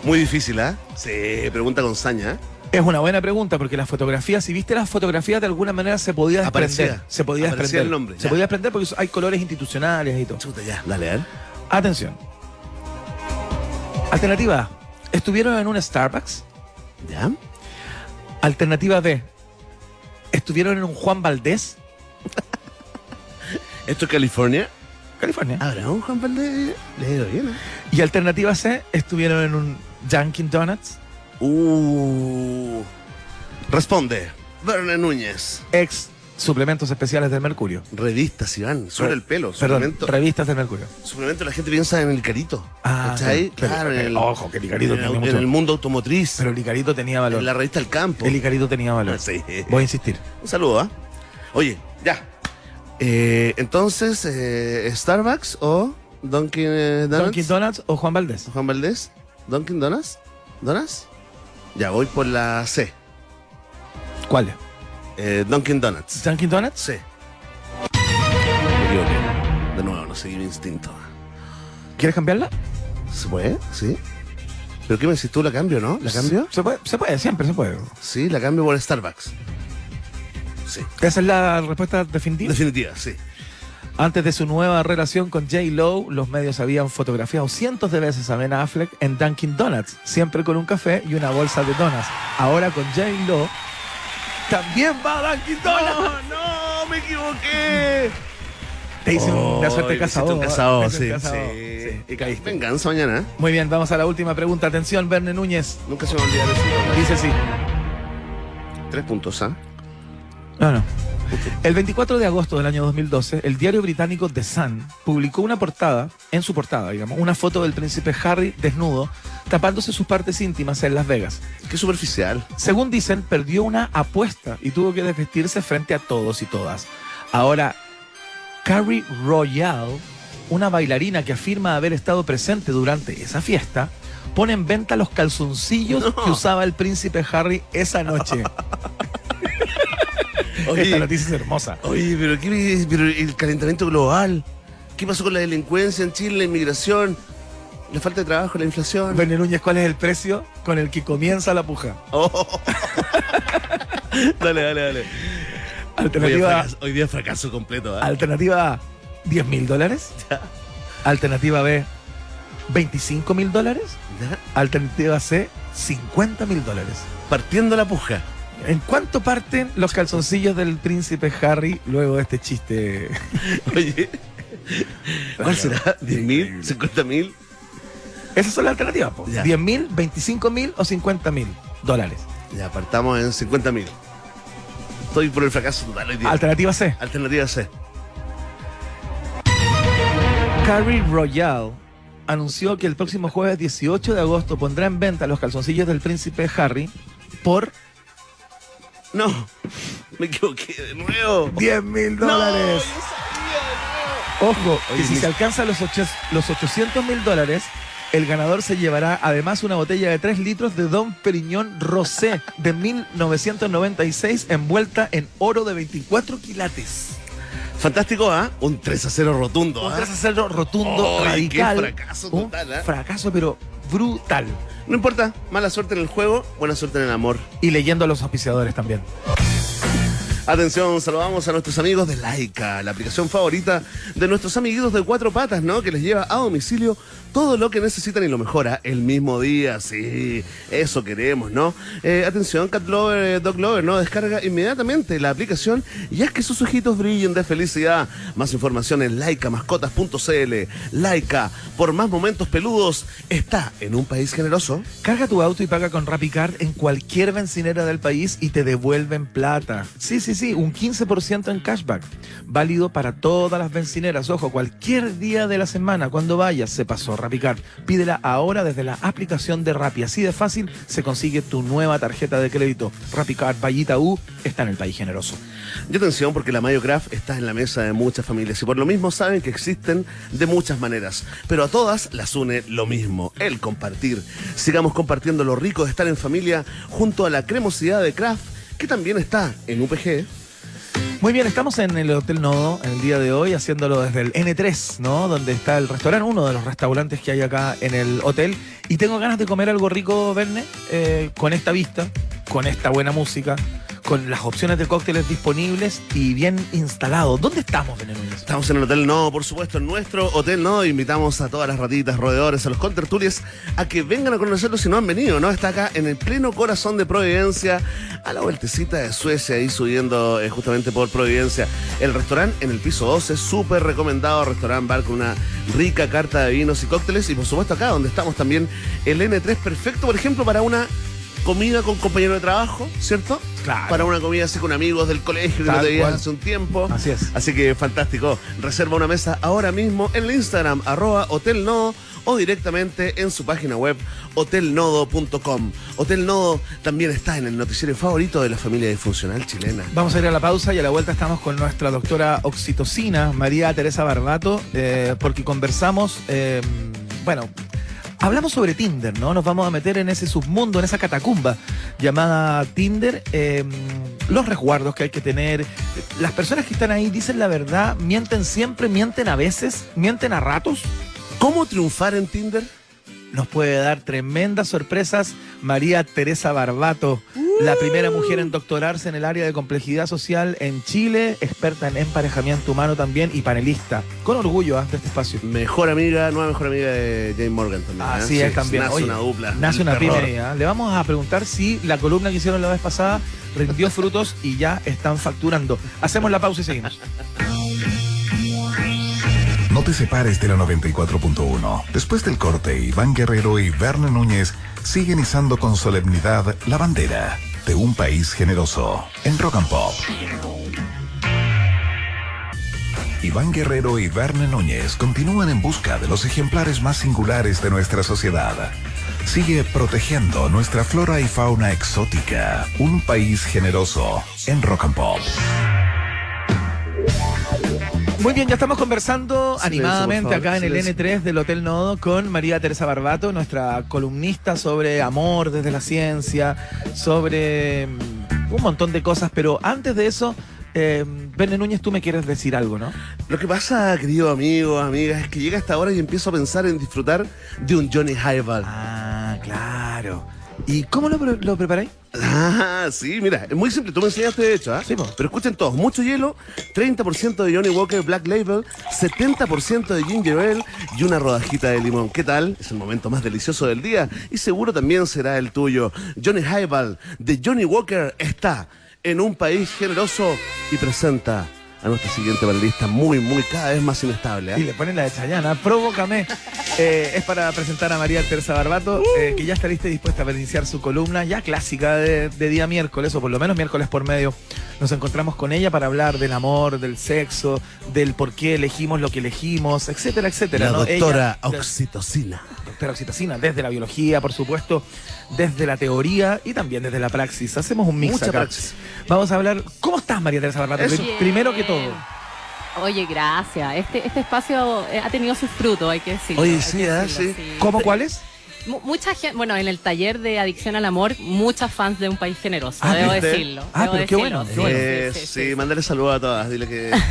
Muy difícil, ¿ah? Sí, pregunta con saña. ¿Eh? Es una buena pregunta porque las fotografías, si viste las fotografías de alguna manera se podía desprender. Aparecía. se podía Aparecía desprender. el nombre, se ya. podía desprender porque hay colores institucionales y todo. Chuta, ya. Dale, ver. Atención. Alternativa A. Estuvieron en un Starbucks. ¿Ya? Alternativa B. Estuvieron en un Juan Valdés, ¿Esto es California? California. Habrá un Juan Valdez. Le ha ido bien, ¿eh? Y alternativa C. Estuvieron en un Dunkin' Donuts, Uh. Responde. Verne Núñez. ex suplementos especiales del Mercurio. Revistas, Iván. Sobre el pelo. Perdón, revistas del Mercurio. suplemento la gente piensa en el carito. Ah, ¿Cachai? pero- claro, en el, ojo, que el Icarito en, el, mucho- en el mundo automotriz. Pero el Icarito tenía valor. en la revista El Campo. El Icarito tenía valor. Ah, sí. Voy a insistir. Un saludo, ¿ah? Oye, ya. Eh, entonces, eh, ¿Starbucks o Dunkin' eh, Donuts? Dunkin' Donuts o Juan Valdés. Juan Valdés. ¿Dunkin' Donuts? ¿Donuts? Ya, voy por la C. ¿Cuál? Eh, Dunkin' Donuts. ¿Dunkin' Donuts? Me equivoqué. De nuevo, no seguí mi instinto. ¿Quieres cambiarla? ¿Se puede? ¿Sí? ¿Pero qué me decís tú? ¿La cambio, no? ¿La cambio? Se puede, se puede, siempre se puede. Sí, la cambio por Starbucks. Sí. Esa es la respuesta definitiva. Definitiva, sí. Antes de su nueva relación con J. Lo, los medios habían fotografiado cientos de veces a Ben Affleck en Dunkin' Donuts, siempre con un café y una bolsa de donuts. Ahora con J. Lo, también va a Dunkin' Donuts. no! ¡Me equivoqué! Te hice una suerte Oh, hiciste casado. un casado, Te hice sí. un casado. sí. Sí, y caíste. Venganza mañana. ¿eh? Muy bien, vamos a la última pregunta. Atención, Verne Núñez. Nunca se me va a olvidar eso. Dice así. Tres puntos, ¿ah? No, no. El 24 de agosto del año 2012, el diario británico The Sun publicó una portada, en su portada, digamos, una foto del príncipe Harry desnudo, tapándose sus partes íntimas en Las Vegas. Qué superficial. Según dicen, perdió una apuesta y tuvo que desvestirse frente a todos y todas. Ahora, Carrie Royale, una bailarina que afirma haber estado presente durante esa fiesta, pone en venta los calzoncillos No. que usaba el príncipe Harry esa noche. Esta noticia es hermosa. Oye, pero, qué, pero el calentamiento global. ¿Qué pasó con la delincuencia en Chile, la inmigración? La falta de trabajo, la inflación. Núñez, ¿cuál es el precio con el que comienza la puja? Oh. dale, dale, dale. Hoy Alternativa, fracaso, hoy día fracaso completo. ¿ah? alternativa A, 10 mil dólares. Alternativa B, 25 mil dólares. Alternativa C, 50 mil dólares. Partiendo la puja. ¿En cuánto parten los calzoncillos del príncipe Harry luego de este chiste? Oye, ¿cuál será? ¿10 mil? ¿50 mil? Esas son las alternativas, po. Ya. 10 mil, 25 mil o 50 mil dólares. Ya, partamos en 50 mil. Estoy por el fracaso total hoy día. Alternativa C. Alternativa C. Carrie Royale anunció que el próximo jueves 18 de agosto pondrá en venta los calzoncillos del príncipe Harry por No, me equivoqué de nuevo. 10 mil No, dólares. yo sabía, Ojo, que Oye, si se alcanza los, ocho- los 800 mil dólares, el ganador se llevará además una botella de 3 litros de Don Periñón Rosé de 1996 envuelta en oro de 24 quilates. Fantástico, ¿ah? Un 3 a 0 rotundo, Un ¿ah? 3 a 0 rotundo, qué radical. fracaso un total, ¿ah? fracaso, pero brutal. No importa, mala suerte en el juego, buena suerte en el amor. Y leyendo a los auspiciadores también. Atención, saludamos a nuestros amigos de Laika, la aplicación favorita de nuestros amiguitos de cuatro patas, ¿no? Que les lleva a domicilio todo lo que necesitan y lo mejora el mismo día. Sí, eso queremos, ¿no? Eh, atención, Cat Lover, eh, Dog Lover, ¿no? Descarga inmediatamente la aplicación y haz que sus ojitos brillen de felicidad. Más información en laicamascotas.cl. Laika, por más momentos peludos, está en un país generoso. Carga tu auto y paga con RapiCard en cualquier bencinera del país y te devuelven plata. Sí, sí, sí, un 15% en cashback. Válido para todas las bencineras. Ojo, cualquier día de la semana, cuando vayas, se pasó RapiCard. Pídela ahora desde la aplicación de Rappi. Así de fácil se consigue tu nueva tarjeta de crédito. RapiCard Vallita U está en el país generoso. Y atención, porque la Mayo Craft está en la mesa de muchas familias y por lo mismo saben que existen de muchas maneras, pero a todas las une lo mismo, el compartir. Sigamos compartiendo lo rico de estar en familia junto a la cremosidad de Craft, que también está en UPG. Muy bien, estamos en el Hotel Nodo el día de hoy, haciéndolo desde el N3, ¿no? Donde está el restaurante, uno de los restaurantes que hay acá en el hotel. Y tengo ganas de comer algo rico, Verne, eh, con esta vista, con esta buena música, con las opciones de cócteles disponibles y bien instalado. ¿Dónde estamos, Núñez? Estamos en el Hotel No, por supuesto, en nuestro Hotel No. Invitamos a todas las ratitas, roedores, a los contertulias a que vengan a conocerlo si no han venido, ¿no? Está acá en el pleno corazón de Providencia, a la vueltecita de Suecia, ahí subiendo eh, justamente por Providencia. El restaurante en el piso 12, súper recomendado, restaurante bar con una rica carta de vinos y cócteles. Y por supuesto acá donde estamos también el N3, perfecto, por ejemplo, para una comida con compañero de trabajo, ¿cierto? Claro. Para una comida así con amigos del colegio que no te veías hace un tiempo. Así es. Así que fantástico. Reserva una mesa ahora mismo en el Instagram, arroba Hotel Nodo, o directamente en su página web, hotelnodo.com. Hotel Nodo también está en el noticiero favorito de la familia disfuncional chilena. Vamos a ir a la pausa y a la vuelta estamos con nuestra doctora oxitocina, María Teresa Barbato, eh, porque conversamos, eh, bueno, hablamos sobre Tinder, ¿no? Nos vamos a meter en ese submundo, en esa catacumba llamada Tinder, eh, los resguardos que hay que tener. Las personas que están ahí dicen la verdad, mienten siempre, mienten a veces, mienten a ratos. ¿Cómo triunfar en Tinder? Nos puede dar tremendas sorpresas María Teresa Barbato, la primera mujer en doctorarse en el área de complejidad social en Chile, experta en emparejamiento humano también y panelista. Con orgullo ¿ah? de este espacio. Mejor amiga, nueva mejor amiga de Jane Morgan también. ¿eh? Así Sí, es también. Nace Oye, una dupla. Nace una pyme ¿ah? Le vamos a preguntar si la columna que hicieron la vez pasada rindió frutos y ya están facturando. Hacemos la pausa y seguimos. No te separes de la 94.1. Después del corte, Iván Guerrero y Verne Núñez siguen izando con solemnidad la bandera de un país generoso en Rock and Pop. Iván Guerrero y Verne Núñez continúan en busca de los ejemplares más singulares de nuestra sociedad. Sigue protegiendo nuestra flora y fauna exótica. Un país generoso en Rock and Pop. Muy bien, ya estamos conversando animadamente favor, acá en el silencio. N3 del Hotel Nodo con María Teresa Barbato, nuestra columnista sobre amor desde la ciencia, sobre mm, un montón de cosas, pero antes de eso, eh, Verne Núñez, tú me quieres decir algo, ¿no? Lo que pasa, querido amigo, amigas, es que llega esta hora y empiezo a pensar en disfrutar de un Johnny Highball. Ah, claro. ¿Y cómo lo, pre- lo preparáis? Ah, sí, mira, es muy simple, tú me enseñaste de hecho, ¿ah? Sí, po. Pero escuchen todos, mucho hielo, 30% de Johnny Walker Black Label, 70% de Ginger Ale y una rodajita de limón. ¿Qué tal? Es el momento más delicioso del día y seguro también será el tuyo. Johnny Highball de Johnny Walker está en un país generoso y presenta a nuestra siguiente panelista muy, muy, cada vez más inestable. ¿ah? Y le ponen la de Chayana, provócame. Eh, es para presentar a María Teresa Barbato, eh, que ya está lista y dispuesta a iniciar su columna, ya clásica de, de día miércoles, o por lo menos miércoles por medio. Nos encontramos con ella para hablar del amor, del sexo, del por qué elegimos lo que elegimos, etcétera, etcétera. La ¿no? doctora Ella- Oxitocina. doctora Oxitocina, desde la biología, por supuesto, desde la teoría y también desde la praxis. Hacemos un mix Mucha acá. praxis. Vamos a hablar. ¿Cómo estás, María Teresa Barbato? Eso. Primero que todo. Oye, gracias. Este, este espacio eh, ha tenido sus frutos, hay que decirlo. Oye, sí, ah, decirlo, sí. ¿Cómo cuáles? Mu- Mucha gente, bueno, en el taller de adicción al amor, muchas fans de un país generoso, Ah, debo ¿viste? decirlo. Ah, debo pero qué decirlo, bueno, qué bueno. Eh, sí, mándale saludos a todas. Dile que.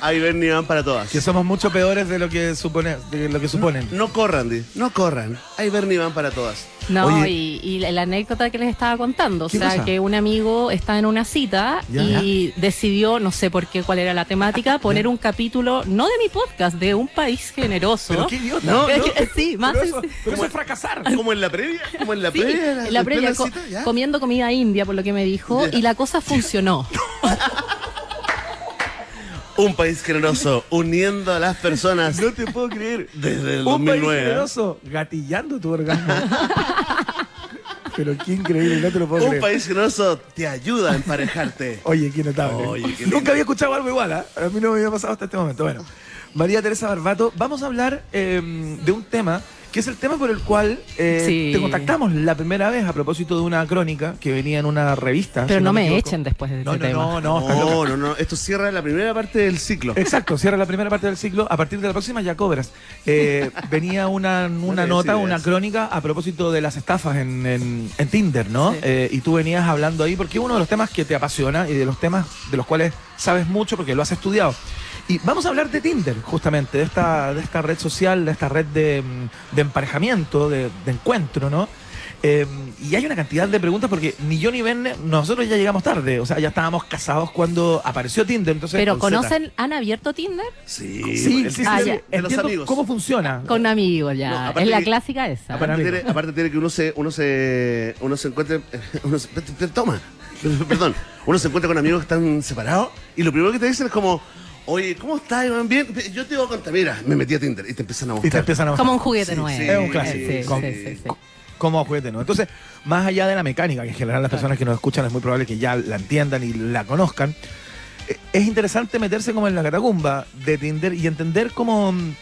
Ahí ven y van para todas. Que somos mucho peores de lo que supone, de lo que suponen. No corran, di. No corran. Ahí ven y van para todas. No, Oye. y, y la, la anécdota que les estaba contando, o ¿Qué sea, cosa? que un amigo estaba en una cita Ya. y decidió, no sé por qué, cuál era la temática, poner un capítulo, no de mi podcast, de un país generoso. Pero qué idiota. No, no. sí, más Pero eso, pero eso es fracasar. Como en la previa. Como en la Sí, previa. en la previa, co- cita, ya. comiendo comida india, por lo que me dijo, Ya. y la cosa funcionó. Un país generoso uniendo a las personas No te puedo creer. desde el Un país 2009. ¿eh? generoso gatillando tu orgasmo. Pero qué increíble, no te lo puedo Un creer. país generoso te ayuda a emparejarte. Oye, qué notable. Oye, qué lindo. Nunca había escuchado algo igual, ¿ah? A mí no me había pasado hasta este momento. Bueno, María Teresa Barbato, vamos a hablar eh, de un tema que es el tema por el cual eh, Sí. te contactamos la primera vez a propósito de una crónica que venía en una revista. Pero si no me equivoco. echen después de No, este no, tema. no, no. No, no, no. Esto cierra la primera parte del ciclo. Exacto, cierra la primera parte del ciclo. A partir de la próxima ya cobras. Eh, venía una, una nota, una crónica a propósito de las estafas en, en- en Tinder, ¿no? Sí. Eh, y tú venías hablando ahí porque es uno de los temas que te apasiona y de los temas de los cuales sabes mucho porque lo has estudiado. Y vamos a hablar de Tinder, justamente, de esta, de esta red social, de esta red de, de emparejamiento, de, de encuentro, ¿no? Eh, y hay una cantidad de preguntas porque ni yo ni Ben, nosotros ya llegamos tarde, o sea, ya estábamos casados cuando apareció Tinder, entonces... Pero Z. ¿conocen, han abierto Tinder? Sí, Sí, el sí, sí, Ah, de los amigos. ¿Cómo funciona? Con amigos ya. es la que- clásica esa. Aparte tiene, aparte tiene que uno se, uno se, uno se encuentre, uno se, toma, perdón, uno se encuentra con amigos que están separados y lo primero que te dicen es como, oye, ¿cómo estás? Iván? Bien, yo te voy a contar, mira, me metí a Tinder y te empiezan a Y te empiezan a Como un juguete Sí, nuevo. sí, Es un clásico. Sí, Con- sí, sí, sí. como juguete, ¿no? Entonces, más allá de la mecánica, que en general las personas que nos escuchan es muy probable que ya la entiendan y la conozcan, eh, es interesante meterse como en la catacumba de Tinder y entender cómo mm,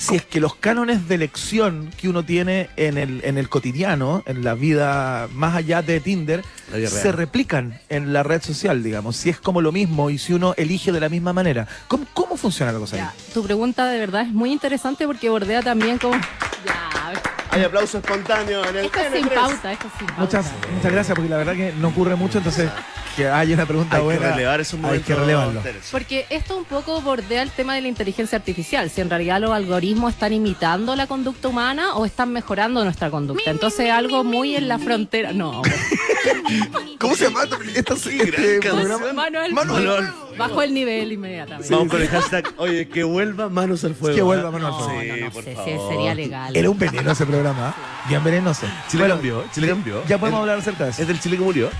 si es que los cánones de elección que uno tiene en el, en el cotidiano, en la vida más allá de Tinder, se replican en la red social, digamos. Si es como lo mismo y si uno elige de la misma manera. ¿Cómo, cómo funciona la cosa ahí? Tu pregunta de verdad es muy interesante porque bordea también como... Ya, Hay aplauso espontáneo en el esto es sin N3. pauta, esto es sin pauta. Muchas, muchas gracias, porque la verdad que no ocurre mucho, entonces que haya una pregunta Hay que buena. relevar esos hay que relevarlo. Porque esto un poco bordea el tema de la inteligencia artificial. Si en realidad los algoritmos están imitando la conducta humana o están mejorando nuestra conducta. Entonces algo muy en la frontera. No. ¿Cómo se llama esta Sí, gran canción. Manuel, Manuel. bajo el nivel inmediatamente. Vamos con el hashtag, oye, que vuelva manos al fuego. Que vuelva ¿eh? manos al No, fuego. no, no por sé, favor. sí, sería legal. Era un veneno ese programa, ¿eh? bien venenoso. Chile Bueno, cambió, Chile cambió. Ya podemos Es- hablar acerca de eso. Es del Chile que murió.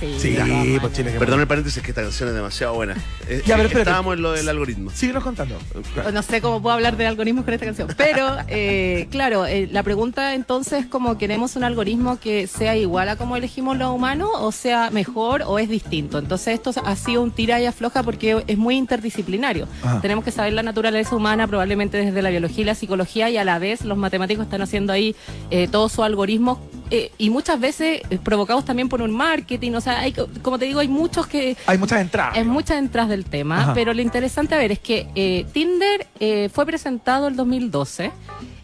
Sí, Sí, pues. Chile que Perdón el paréntesis, que esta canción es demasiado buena. Eh, Ya, pero espérate. Estábamos en lo del algoritmo. Síguenos contando. No sé cómo puedo hablar de algoritmos con esta canción. Pero, eh, claro, eh, la pregunta entonces, como queremos un algoritmo que sea igual a como elegimos los humanos, o sea mejor o es distinto. Entonces, esto ha sido un tira y afloja porque es muy interdisciplinario. Ajá. Tenemos que saber la naturaleza humana, probablemente desde la biología y la psicología, y a la vez los matemáticos están haciendo ahí eh, todos sus algoritmos. Eh, y muchas veces eh, provocados también por un marketing, o sea, hay, co- como te digo, hay muchos que Hay muchas entradas. es muchas entradas del tema, Ajá. pero lo interesante a ver es que eh, Tinder eh, fue presentado el 2012.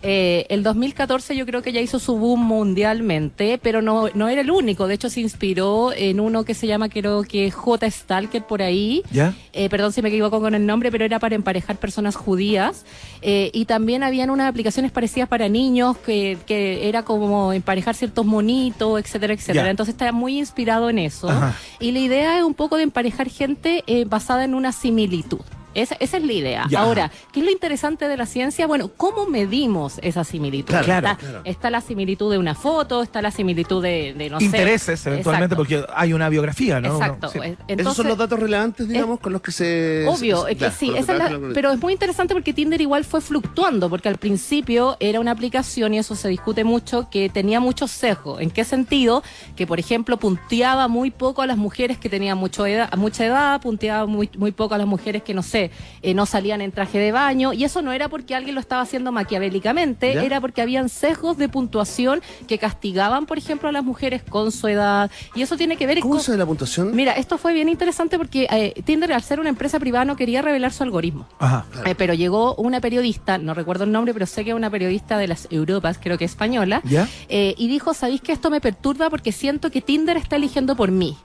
Eh, el 2014 yo creo que ya hizo su boom mundialmente, pero no, no era el único. De hecho, se inspiró en uno que se llama, creo que J. Stalker por ahí. ¿Ya? Eh, perdón si me equivoco con el nombre, pero era para emparejar personas judías. Eh, y también habían unas aplicaciones parecidas para niños, que, que era como emparejar ciertos monitos, etcétera, etcétera. Ya. Entonces está muy inspirado en eso. Ajá. Y la idea es un poco de emparejar gente basada en una similitud. Esa, esa es la idea. Ya. Ahora, ¿qué es lo interesante de la ciencia? Bueno, ¿cómo medimos esa similitud? Claro, está, claro. está la similitud de una foto, está la similitud de, de no sé. Intereses, eventualmente, Exacto. porque hay una biografía, ¿no? Exacto. Uno- sí. Entonces, Esos son los datos relevantes, digamos, con los que se... Obvio, se- es que ya, sí, esa la- pero es muy interesante porque Tinder igual fue fluctuando, porque al principio era una aplicación y eso se discute mucho, que tenía muchos sesgos. ¿En qué sentido? Que, por ejemplo, punteaba muy poco a las mujeres que tenían mucho edad, mucha edad, punteaba muy, muy poco a las mujeres que, no sé, sé, eh, no salían en traje de baño, y eso no era porque alguien lo estaba haciendo maquiavélicamente, ¿Ya? era porque habían sesgos de puntuación que castigaban, por ejemplo, a las mujeres con su edad, y eso tiene que ver ¿Cómo con... se ve la puntuación? Mira, esto fue bien interesante porque eh, Tinder, al ser una empresa privada, no quería revelar su algoritmo. Ajá. Eh, pero llegó una periodista, no recuerdo el nombre, pero sé que es una periodista de las Europas, creo que española, ¿Ya? eh, y dijo, ¿sabéis que esto me perturba porque siento que Tinder está eligiendo por mí?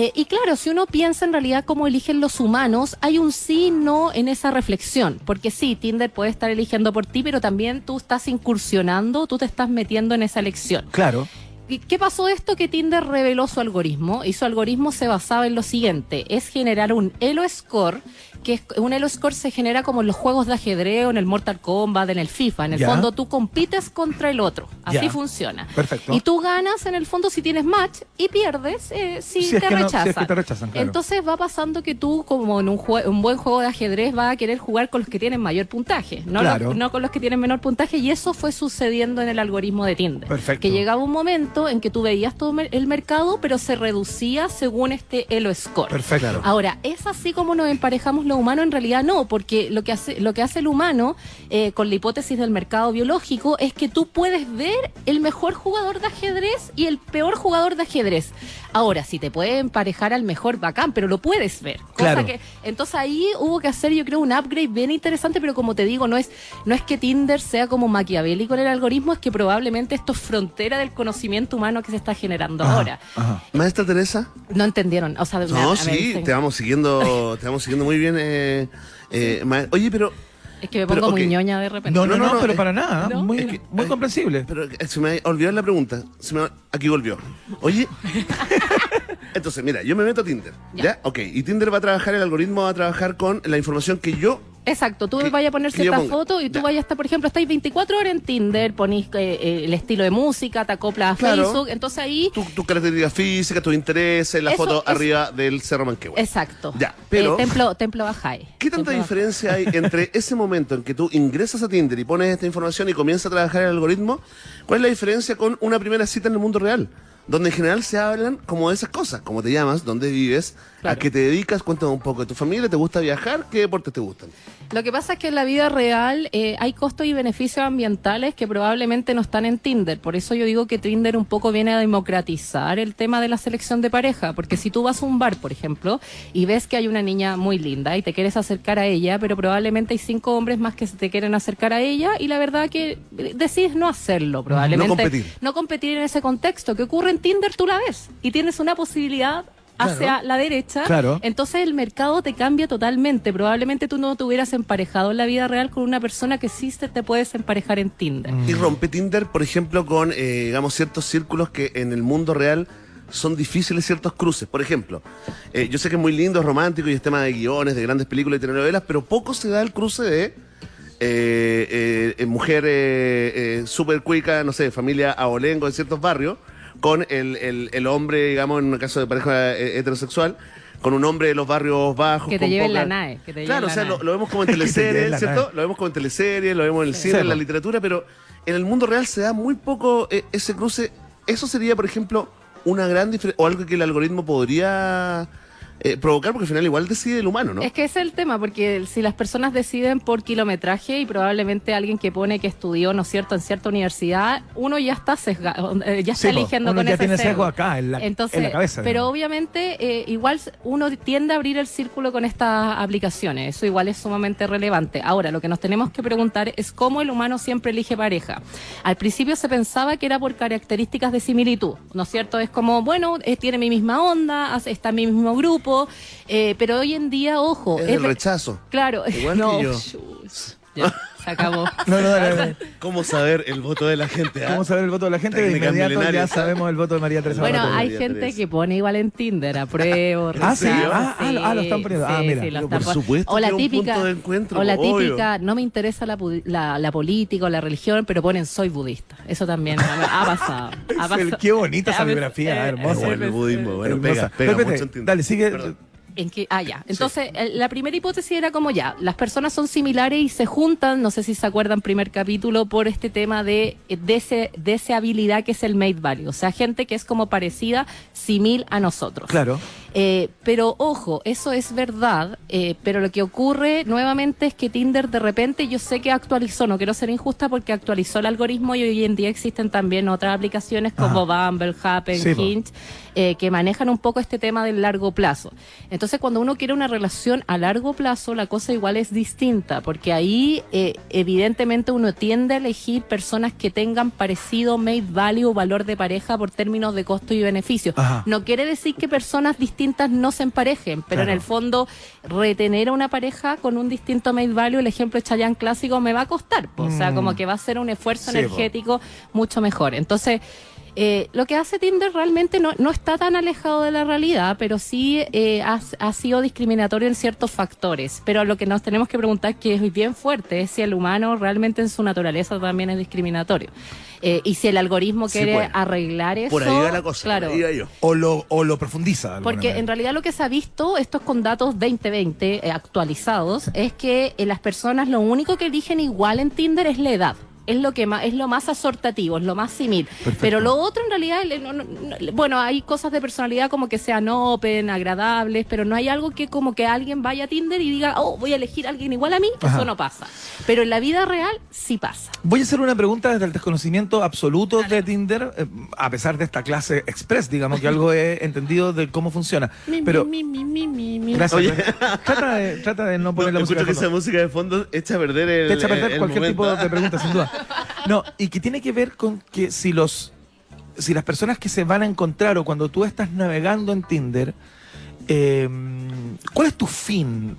Eh, y claro, si uno piensa en realidad cómo eligen los humanos, hay un sí y no en esa reflexión. Porque sí, Tinder puede estar eligiendo por ti, pero también tú estás incursionando, tú te estás metiendo en esa elección. Claro. ¿Y ¿Qué pasó esto? Que Tinder reveló su algoritmo y su algoritmo se basaba en lo siguiente, es generar un Elo Score, que es, un Elo Score se genera como en los juegos de ajedrez o en el Mortal Kombat, en el FIFA. En el fondo tú compites contra el otro, así funciona. Perfecto. Y tú ganas en el fondo si tienes match y pierdes eh, si, Si es te que no- si es rechazan. que te rechazan, claro. Entonces va pasando que tú, como en un, un buen juego de ajedrez, vas a querer jugar con los que tienen mayor puntaje, no, Claro. los- no con los que tienen menor puntaje. Y eso fue sucediendo en el algoritmo de Tinder. Perfecto. Que llegaba un momento en que tú veías todo el mercado, pero se reducía según este Elo Score. Perfecto. Ahora, ¿es así como nos emparejamos lo humano? En realidad no, porque lo que hace, lo que hace el humano, eh, con la hipótesis del mercado biológico, es que tú puedes ver el mejor jugador de ajedrez y el peor jugador de ajedrez. Ahora, si te puede emparejar al mejor, bacán, pero lo puedes ver. Cosa Claro. que, entonces ahí hubo que hacer, yo creo, un upgrade bien interesante, pero como te digo, no es, no es que Tinder sea como maquiavélico en el algoritmo, es que probablemente esto es frontera del conocimiento humano que se está generando Ajá, ahora. ajá. Maestra Teresa. No entendieron. O sea, No, me sí, dicen- te vamos siguiendo, te vamos siguiendo muy bien. eh, eh, Oye, pero, Es que me Pero, pongo muy ok. ñoña de repente. No, no, No, no, no, no, pero es- para nada. ¿no? Muy, Es que- muy eh, comprensible. pero eh, se me olvidó la pregunta. Se me- aquí volvió. Oye, entonces, mira, yo me meto a Tinder. ¿Ya? Ya. Ok, y Tinder va a trabajar, el algoritmo va a trabajar con la información que yo Exacto, tú vayas a poner cierta foto y tú Ya. vayas a estar, por ejemplo, estáis 24 horas en Tinder, ponís eh, eh, el estilo de música, te acoplas a Claro. Facebook, entonces ahí... tu- tus características físicas, tus intereses, la Eso foto arriba del Cerro Manquehue. Exacto. Ya, pero- Eh, templo, templo Bajay. ¿Qué tanta Templo diferencia hay entre ese momento en que tú ingresas a Tinder y pones esta información y comienza a trabajar el algoritmo? ¿Cuál es la diferencia con una primera cita en el mundo real? Donde en general se hablan como de esas cosas, cómo te llamas, dónde vives, a qué te dedicas, cuéntame un poco de tu familia, ¿te gusta viajar? ¿Qué deportes te gustan? Lo que pasa es que en la vida real eh, hay costos y beneficios ambientales que probablemente no están en Tinder. Por eso yo digo que Tinder un poco viene a democratizar el tema de la selección de pareja. Porque si tú vas a un bar, por ejemplo, y ves que hay una niña muy linda y te quieres acercar a ella, pero probablemente hay cinco hombres más que se te quieren acercar a ella y la verdad que eh, decides no hacerlo, probablemente. No competir. No competir en ese contexto. que ocurre en Tinder? Tú la ves y tienes una posibilidad hacia la derecha, Claro. entonces el mercado te cambia totalmente. Probablemente tú no te hubieras emparejado en la vida real con una persona que sí te puedes emparejar en Tinder. Y rompe Tinder, por ejemplo, con, eh, digamos, ciertos círculos que en el mundo real son difíciles ciertos cruces. Por ejemplo, eh, yo sé que es muy lindo, es romántico y es tema de guiones, de grandes películas y telenovelas, pero poco se da el cruce de eh, eh, eh, mujer eh, eh, súper cuica, no sé, familia abolengo de ciertos barrios, con el, el- el hombre, digamos, en un caso de pareja eh, heterosexual, con un hombre de los barrios bajos. Que te lleven poca- la que te Claro, o sea, lo, vemos como en teleseries, ¿cierto? Lo vemos como en teleseries, lo vemos en el cine, Sí, en la literatura, pero en el mundo real se da muy poco eh, ese cruce. Eso sería, por ejemplo, una gran diferencia, o algo que el algoritmo podría eh, provocar, porque al final igual decide el humano, ¿no? Es que ese es el tema, porque si las personas deciden por kilometraje y probablemente alguien que pone que estudió, ¿no es cierto?, en cierta universidad, uno ya está sesgado, eh, ya Sí, está po, eligiendo uno con ya ese tiene sesgo sesgo. acá, en la- Entonces, en la cabeza, Pero digamos. obviamente eh, igual uno tiende a abrir el círculo con estas aplicaciones, eso igual es sumamente relevante. Ahora, lo que nos tenemos que preguntar es cómo el humano siempre elige pareja. Al principio se pensaba que era por características de similitud, ¿no es cierto? Es como, bueno, eh, tiene mi misma onda, está en mi mismo grupo, eh, pero hoy en día, ojo, es es el rechazo. Claro, Igual no, que yo. ya, se acabó. No, no, dale, dale. ¿Cómo saber el voto de la gente? ah? Vamos a ver el voto de la gente. De Técnicas inmediato ya milenarias. sabemos el voto de María Teresa Bueno, hay María gente Teresa. que pone igual en Tinder, apruebo, Ah, ¿sí? Ah, ah, lo- ah, lo están poniendo. Ah, mira. Pero por supuesto O la que es un típica, punto de encuentro, o la obvio. típica, no me interesa la, pu- la, la política o la religión, pero ponen soy budista. Eso también ha pasado. Ha pasado. qué bonita esa A biografía, eh, hermosa. eh, Bueno, el budismo, bueno, Hermosa. pega, pega Pepe, mucho en Tinder. Dale, sigue. Perdón. En que, ah, ya. Entonces, el- la primera hipótesis era como ya, las personas son similares y se juntan, no sé si se acuerdan, primer capítulo, por este tema de eh, dese- deseabilidad que es el mate value. O sea, gente que es como parecida, simil a nosotros. Claro. Eh, pero ojo, eso es verdad, eh, pero lo que ocurre nuevamente es que Tinder de repente yo sé que actualizó, no quiero ser injusta porque actualizó el algoritmo y hoy en día existen también otras aplicaciones como Bumble, Happen, Sí. Hinge, eh, que manejan un poco este tema del largo plazo. Entonces, cuando uno quiere una relación a largo plazo, la cosa igual es distinta, porque ahí eh, evidentemente uno tiende a elegir personas que tengan parecido made value o valor de pareja por términos de costo y beneficio. Ajá. No quiere decir que personas distintas no se emparejen, pero Claro. en el fondo retener a una pareja con un distinto made value, el ejemplo de Chayanne clásico, me va a costar. po. O sea, Mm. como que va a ser un esfuerzo Sí, po. energético mucho mejor. Entonces, eh, lo que hace Tinder realmente no, no está tan alejado de la realidad, pero sí eh, ha, ha sido discriminatorio en ciertos factores. Pero lo que nos tenemos que preguntar, que es bien fuerte, es si el humano realmente en su naturaleza también es discriminatorio. Eh, y si el algoritmo Sí, quiere pues. arreglar eso. Por ahí va la cosa, Claro. por ahí va yo. O lo, o lo profundiza. Porque manera. en realidad lo que se ha visto, esto es con datos 2020 eh, actualizados, es que eh, las personas lo único que eligen igual en Tinder es la edad. Es lo que más, es lo más asortativo, es lo más simil. Pero lo otro en realidad, no- no- no- bueno, hay cosas de personalidad como que sean open, agradables, pero no hay algo que como que alguien vaya a Tinder y diga, oh, voy a elegir a alguien igual a mí, Ajá. eso no pasa. Pero en la vida real sí pasa. Voy a hacer una pregunta desde el desconocimiento absoluto de Tinder, eh, a pesar de esta clase express, digamos que algo he entendido de cómo funciona. Pero Mi, mi, mi, mi, mi. gracias. Oye. Trata de, trata de no poner No, la música. escucho que de esa música de fondo echa a perder el Te echa a perder el cualquier momento. tipo de pregunta, sin duda. No, y que tiene que ver con que si los si las personas que se van a encontrar o cuando tú estás navegando en Tinder, eh, ¿cuál es tu fin?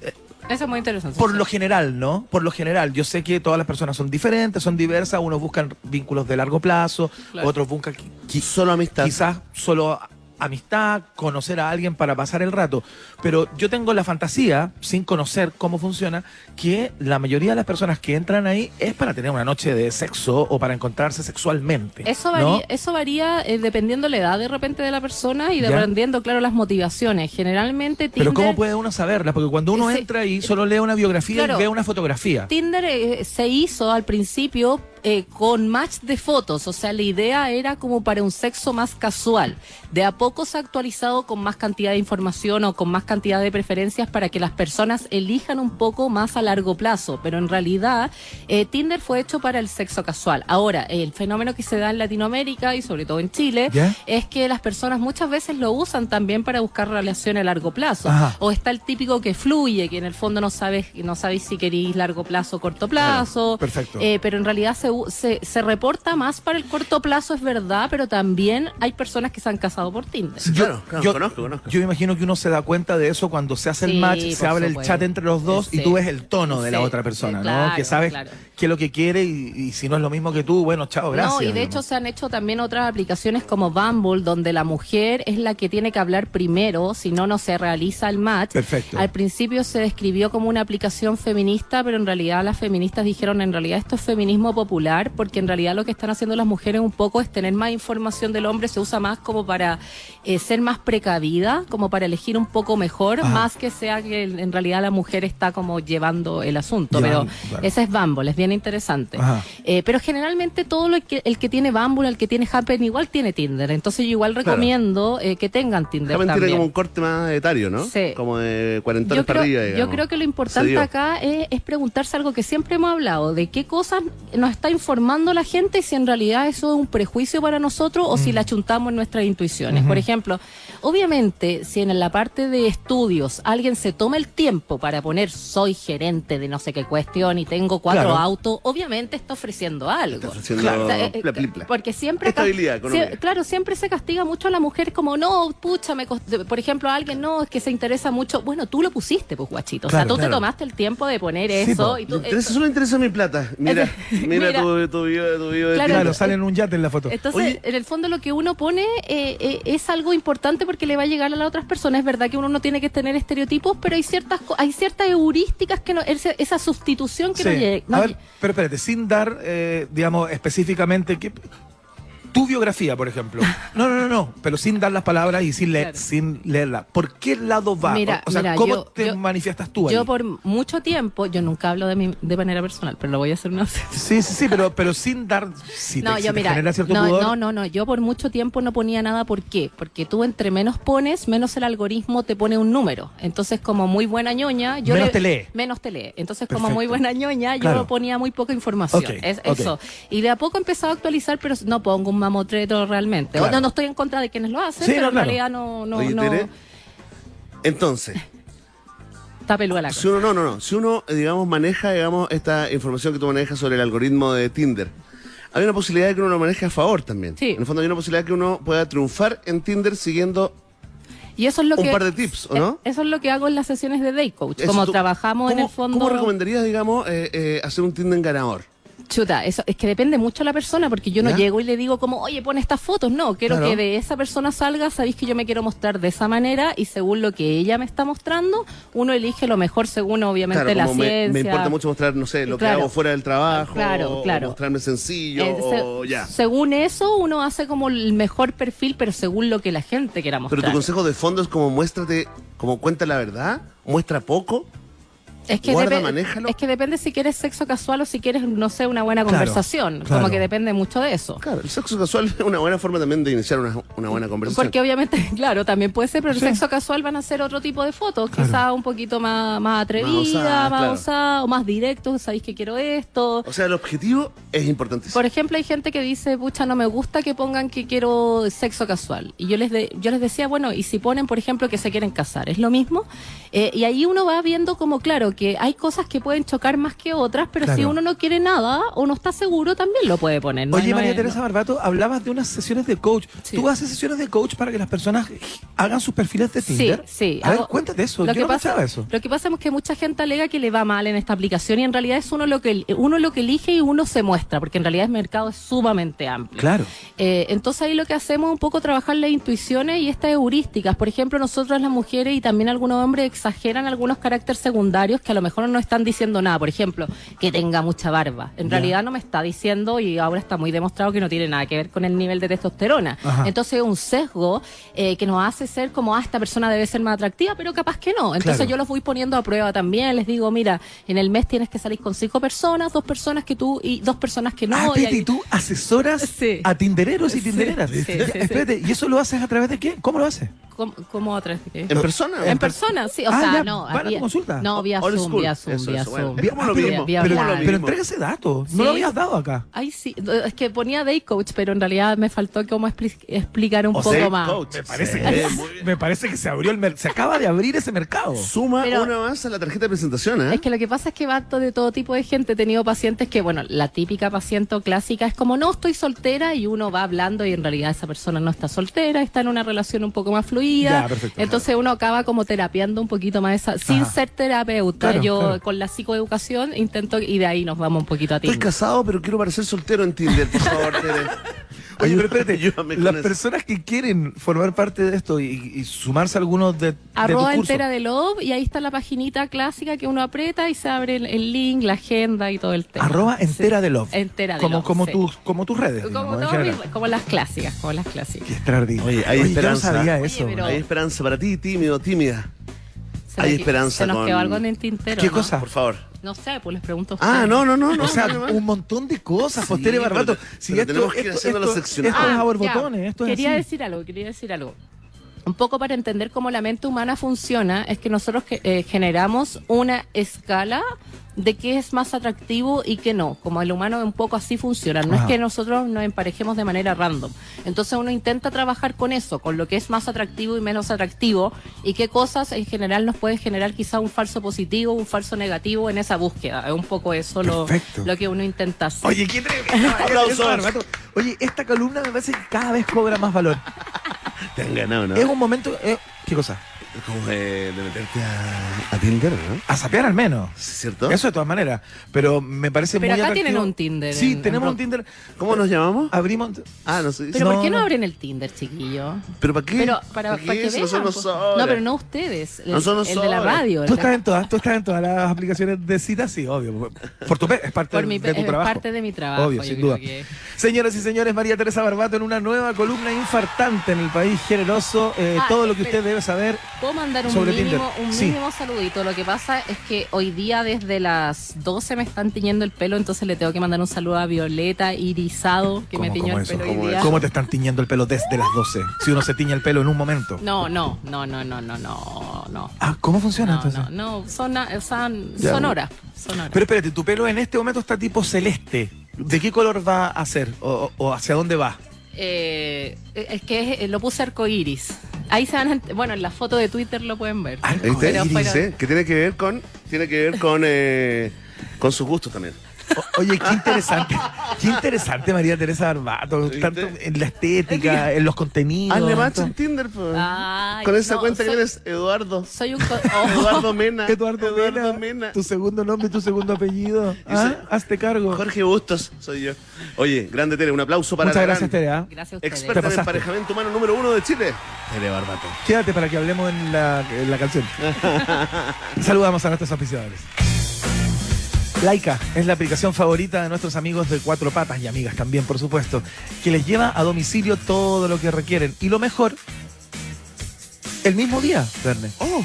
Eso es muy interesante. Por lo general, ¿no? Por lo general, yo sé que todas las personas son diferentes, son diversas, unos buscan vínculos de largo plazo, Claro. otros buscan qui- Solo amistad. quizás solo amistad, conocer a alguien para pasar el rato. Pero yo tengo la fantasía, sin conocer cómo funciona, que la mayoría de las personas que entran ahí es para tener una noche de sexo o para encontrarse sexualmente. Eso ¿no? varía, eso varía eh, dependiendo la edad de repente de la persona y Ya. dependiendo, claro, las motivaciones. Generalmente Tinder, Pero ¿cómo puede uno saberla? Porque cuando uno entra y solo lee una biografía Claro. y ve una fotografía. Tinder eh, se hizo al principio eh, con match de fotos, o sea, la idea era como para un sexo más casual. De a poco se ha actualizado con más cantidad de información o con más cantidad de preferencias para que las personas elijan un poco más a largo plazo, pero en realidad eh, Tinder fue hecho para el sexo casual. Ahora, el fenómeno que se da en Latinoamérica y sobre todo en Chile es que las personas muchas veces lo usan también para buscar relaciones a largo plazo. Ajá. O está el típico que fluye, que en el fondo no sabes, no sabéis si queréis largo plazo o corto plazo. perfecto. Eh, pero en realidad se, u- se, se reporta más para el corto plazo, es verdad, pero también hay personas que se han casado por Tinder. Sí, claro, claro, conozco, conozco. Yo me imagino que uno se da cuenta de eso cuando se hace el Sí, match, se abre el supuesto. chat entre los dos y Sí. tú ves el tono de la otra persona, sí, ¿no? claro, Que sabes claro. qué es lo que quiere y, y si no es lo mismo que tú, bueno, chao, gracias. No, y de hecho se han hecho también otras aplicaciones como Bumble, donde la mujer es la que tiene que hablar primero, si no, no se realiza el match. Perfecto. Al principio se describió como una aplicación feminista, pero en realidad las feministas dijeron, en realidad esto es feminismo popular, porque en realidad lo que están haciendo las mujeres un poco es tener más información del hombre, se usa más como para eh, ser más precavida, como para elegir un poco mejor, Ajá. más que sea que en realidad la mujer está como llevando el asunto. Llevando, pero claro. ese es Bumble, es bien interesante. Eh, pero generalmente todo lo que, el que tiene Bumble, el que tiene Happen, igual tiene Tinder. Entonces yo igual recomiendo eh, que tengan Tinder Realmente también. tiene como un corte más etario, ¿no? Sí. Como de 40 yo para arriba, yo creo que lo importante acá es, es preguntarse algo que siempre hemos hablado, de qué cosas nos está informando la gente si en realidad eso es un prejuicio para nosotros o Mm. si la chuntamos en nuestras intuiciones. Por ejemplo, obviamente, si en la parte de estudios alguien se toma el tiempo para poner soy gerente de no sé qué cuestión y tengo cuatro Claro. autos, obviamente está ofreciendo algo. Está ofreciendo Claro. O sea, eh, pla, pla, pla. Porque siempre Estabilidad claro, siempre se castiga mucho a la mujer como, no, pucha, me cost- por ejemplo, a alguien, no, es que se interesa mucho. Bueno, tú lo pusiste, pues, guachito. O sea, Claro, tú claro. te tomaste el tiempo de poner Sí, eso. po. y tú, interesa, eh, solo interesa mi plata. Mira, mira, Mira. tu, tu video, tu video de Claro, sale en un yate en la foto. entonces, Oye. en el fondo lo que uno pone eh, eh, es algo importante porque le va a llegar a las otras personas. Es verdad que uno no tiene que tener estereotipos, pero hay ciertas hay ciertas heurísticas que no, esa sustitución que no Sí. llega. no a ver, pero espérate, sin dar, eh, digamos, específicamente qué. Tu biografía, por ejemplo. No, no, no, no, pero sin dar las palabras y sin, leer, Claro. sin leerla. ¿Por qué lado va? Mira, o sea, mira, ¿cómo yo- te yo- manifiestas tú ahí? Yo por mucho tiempo, yo nunca hablo de mí de manera personal, pero lo voy a hacer una vez. Sí, sí, sí, pero, pero sin dar. Si no, te, si yo te mira, no, pudor, no, no, no, yo por mucho tiempo no ponía nada, ¿por qué? Porque tú entre menos pones, menos el algoritmo te pone un número. Entonces, como muy buena ñoña, yo Menos le- te lee. Menos te lee. Entonces, como muy buena ñoña, yo Claro. ponía muy poca información. Ok, es ok. eso. Y de a poco he empezado a actualizar, pero no pongo un mamotreto realmente. Claro. No, no estoy en contra de quienes lo hacen, Sí, pero no, en claro. realidad no, no, Oye, no Tere, entonces, está peluda la si cosa. uno, no, no, no, si uno, eh, digamos, maneja, digamos, esta información que tú manejas sobre el algoritmo de Tinder, hay una posibilidad de que uno lo maneje a favor también. Sí. En el fondo hay una posibilidad de que uno pueda triunfar en Tinder siguiendo Y eso es lo un que par de tips, ¿o no? eh, Eso es lo que hago en las sesiones de Day Coach. Eso Como tú- trabajamos en ¿cómo- el fondo. ¿Cómo recomendarías, digamos, eh, eh, hacer un Tinder ganador? Chuta, eso es que depende mucho de la persona, porque yo no ¿Ya? llego y le digo como, oye, pon estas fotos. No, quiero Claro. que de esa persona salga, sabéis que yo me quiero mostrar de esa manera y según lo que ella me está mostrando, uno elige lo mejor según obviamente Claro, la como me, ciencia. me importa mucho mostrar, no sé, lo Claro. que hago fuera del trabajo, Claro, o claro. mostrarme sencillo, Eh, se- o ya. Según eso, uno hace como el mejor perfil, pero según lo que la gente quiera mostrar. Pero tu consejo de fondo es como muéstrate, como cuenta la verdad, muestra poco. Es que, Guarda, manéjalo. es que depende si quieres sexo casual o si quieres, no sé, una buena Claro, conversación. claro. Como que depende mucho de eso. Claro, el sexo casual es una buena forma también de iniciar una, una buena conversación. Porque obviamente, claro, también puede ser, pero el Sí. sexo casual van a ser otro tipo de fotos, Claro. quizá un poquito más, más atrevida, Más osada, más claro. osada, o más directo, sabéis que quiero esto. O sea, el objetivo es importantísimo. Por ejemplo, hay gente que dice, pucha, no me gusta que pongan que quiero sexo casual. Y yo les, de- yo les decía, bueno, y si ponen, por ejemplo, que se quieren casar, ¿es lo mismo? Eh, y ahí uno va viendo como, claro, que hay cosas que pueden chocar más que otras, pero si uno no quiere nada o no está seguro, también lo puede poner. ¿no? Oye, No María es- Teresa no- Barbato, hablabas de unas sesiones de coach. Sí. ¿Tú haces sesiones de coach para que las personas hagan sus perfiles de Tinder? Sí, sí. A ver, cuéntate eso. Lo Yo que, pasa, eso. lo que pasa es que mucha gente alega que le va mal en esta aplicación y en realidad es uno lo que uno lo que elige y uno se muestra, porque en realidad el mercado es sumamente amplio. Claro. Eh, entonces ahí lo que hacemos es un poco trabajar las intuiciones y estas heurísticas. Por ejemplo, nosotros las mujeres y también algunos hombres exageran algunos caracteres secundarios que a lo mejor no están diciendo nada. Por ejemplo, que tenga mucha barba. En realidad no me está diciendo y ahora está muy demostrado que no tiene nada que ver con el nivel de testosterona. Ajá. Entonces es un sesgo eh, que nos hace ser como, ah, esta persona debe ser más atractiva, pero capaz que no. Entonces Claro. yo los voy poniendo a prueba también. Les digo, mira, en el mes tienes que salir con cinco personas, dos personas que tú y dos personas que no. ah, y espérate, ahí- ¿y tú asesoras Sí. a tindereros y tindereras? sí, sí, Ya, sí. espérate, ¿y eso lo haces a través de qué? ¿Cómo lo haces? ¿Cómo, cómo otra? ¿Qué? ¿En persona? En persona, sí, o Ah, sea, ya, no. van a vía- consulta. No, vía Zoom, school. vía Zoom, Eso, vía eso, bueno. Zoom. Veamos Ah, lo pero- mismo. vía pero, online. pero entrega ese dato. No lo habías dado acá. Ay, sí, es que ponía Day Coach, pero en realidad me faltó como expli- explicar un O poco sea, más. coach. Me parece, Sí, que, me parece que se abrió el mer- se acaba de abrir ese mercado. Suma Pero- una más a la tarjeta de presentación, ¿eh? Es que lo que pasa es que va de todo tipo de gente. He tenido pacientes que, bueno, la típica paciente clásica es como, no, estoy soltera y uno va hablando y en realidad esa persona no está soltera, está en una relación un poco más fluida. Ya, perfecto. Entonces uno acaba como terapiando un poquito más esa, sin Ajá. ser terapeuta. Claro, Yo claro. con la psicoeducación intento y de ahí nos vamos un poquito a ti. Estoy casado, pero quiero parecer soltero en Tinder, por favor, Tere. Oye, pero espérate, Ayúdame con las eso. personas que quieren formar parte de esto y, y sumarse a algunos de, de Arroba entera de Love y ahí está la paginita clásica que uno aprieta y se abre el, el link, la agenda y todo el tema. arroba entera Sí. de love. Entera de como, Love, Como, sí. tus, como tus redes, Como, digamos, en todo general. mi- como las clásicas, como las clásicas. Qué extraordinario. Oye, hay yo no esperanza. sabía Oye, eso. pero- Hay esperanza para ti, tímido, tímida. Se Hay esperanza Se nos con- quedó algo en el tintero. ¿Qué ¿no? cosa? Por favor. No sé, pues les pregunto a Ah, ustedes. no, no, no. no o sea, un montón de cosas, Sí, pues Tere pero- Barbato. Si esto, tenemos que ir esto- haciendo los esto- seccionados. Esto es a Ah, borbotones, ya. esto es quería así. decir algo, quería decir algo. Un poco para entender cómo la mente humana funciona, es que nosotros eh, generamos una escala de qué es más atractivo y qué no. Como el humano un poco así funciona. No Ajá. es que nosotros nos emparejemos de manera random. Entonces uno intenta trabajar con eso, con lo que es más atractivo y menos atractivo y qué cosas en general nos puede generar quizá un falso positivo, un falso negativo en esa búsqueda. Es un poco eso lo, lo que uno intenta hacer. Oye, qué tremendo. Aplausos. Barbato. Oye, esta columna me parece que cada vez cobra más valor. Te han ganado, ¿no? Es un momento. eh, ¿Qué cosa? Como de, de meterte a, a Tinder, ¿no? A sapear al menos. ¿Cierto? Eso de todas maneras. Pero me parece Pero muy acá atractivo. tienen un Tinder Sí, en- tenemos en un Tinder. ¿Cómo nos llamamos? Abrimos. Ah, no sé. Pero No, ¿por qué no no. abren el Tinder, chiquillo? ¿Pero para qué? Pero para, ¿Para para qué? que vean. no nosotros. No, pero no ustedes. El, No son el de la nosotros. radio. ¿Tú el de estás la- en todas, tú estás en todas las aplicaciones de citas? Sí, obvio. Por tu pe- es parte Por mi de tu es trabajo. parte de mi trabajo. Obvio, yo sin creo duda. que- Señoras y señores, María Teresa Barbato en una nueva columna infartante en el país generoso. Eh, Ah, todo lo que espera. usted debe saber. Puedo mandar un Sobre mínimo, Tinder. un Sí. mínimo saludito. Lo que pasa es que hoy día desde las 12 me están tiñendo el pelo, entonces le tengo que mandar un saludo a Violeta Irizado, que me ¿Cómo, tiñó el eso? pelo ¿Cómo hoy día. eso? ¿Cómo te están tiñendo el pelo desde las 12? Si uno se tiñe el pelo en un momento. No, no, no, no, no, no, no, no. Ah, ¿cómo funciona No, entonces? no, no, son, son, Ya. sonora, sonora. Pero espérate, tu pelo en este momento está tipo celeste. ¿De qué color va a ser? ¿O, o hacia dónde va? Eh, es que es- lo puse arcoíris. Ahí se van bueno, en la foto de Twitter lo pueden ver. Arco ¿Viste? Pero que tiene que ver con, tiene que ver con, eh, con sus gustos también. O- Oye, qué interesante. Qué interesante María Teresa Barbato. Tanto en la estética, en los contenidos. Hazle en match en Tinder, pues. Ay, Con esa no, cuenta que eres Eduardo. Soy un... oh. Eduardo Mena. Eduardo, Mena, Tu segundo nombre y tu segundo apellido. ¿Ah? Hazte cargo. Jorge Bustos soy yo. Oye, grande Tere, un aplauso para Muchas la gracias, gran Tere. ¿ah? Gracias a ustedes. Experta en emparejamiento humano número uno de Chile. Tere Barbato. Quédate para que hablemos en la, en la canción. Saludamos a nuestros auspiciadores. Laika es la aplicación favorita de nuestros amigos de Cuatro Patas y amigas también, por supuesto, que les lleva a domicilio todo lo que requieren. Y lo mejor, el mismo día, Verne. Oh,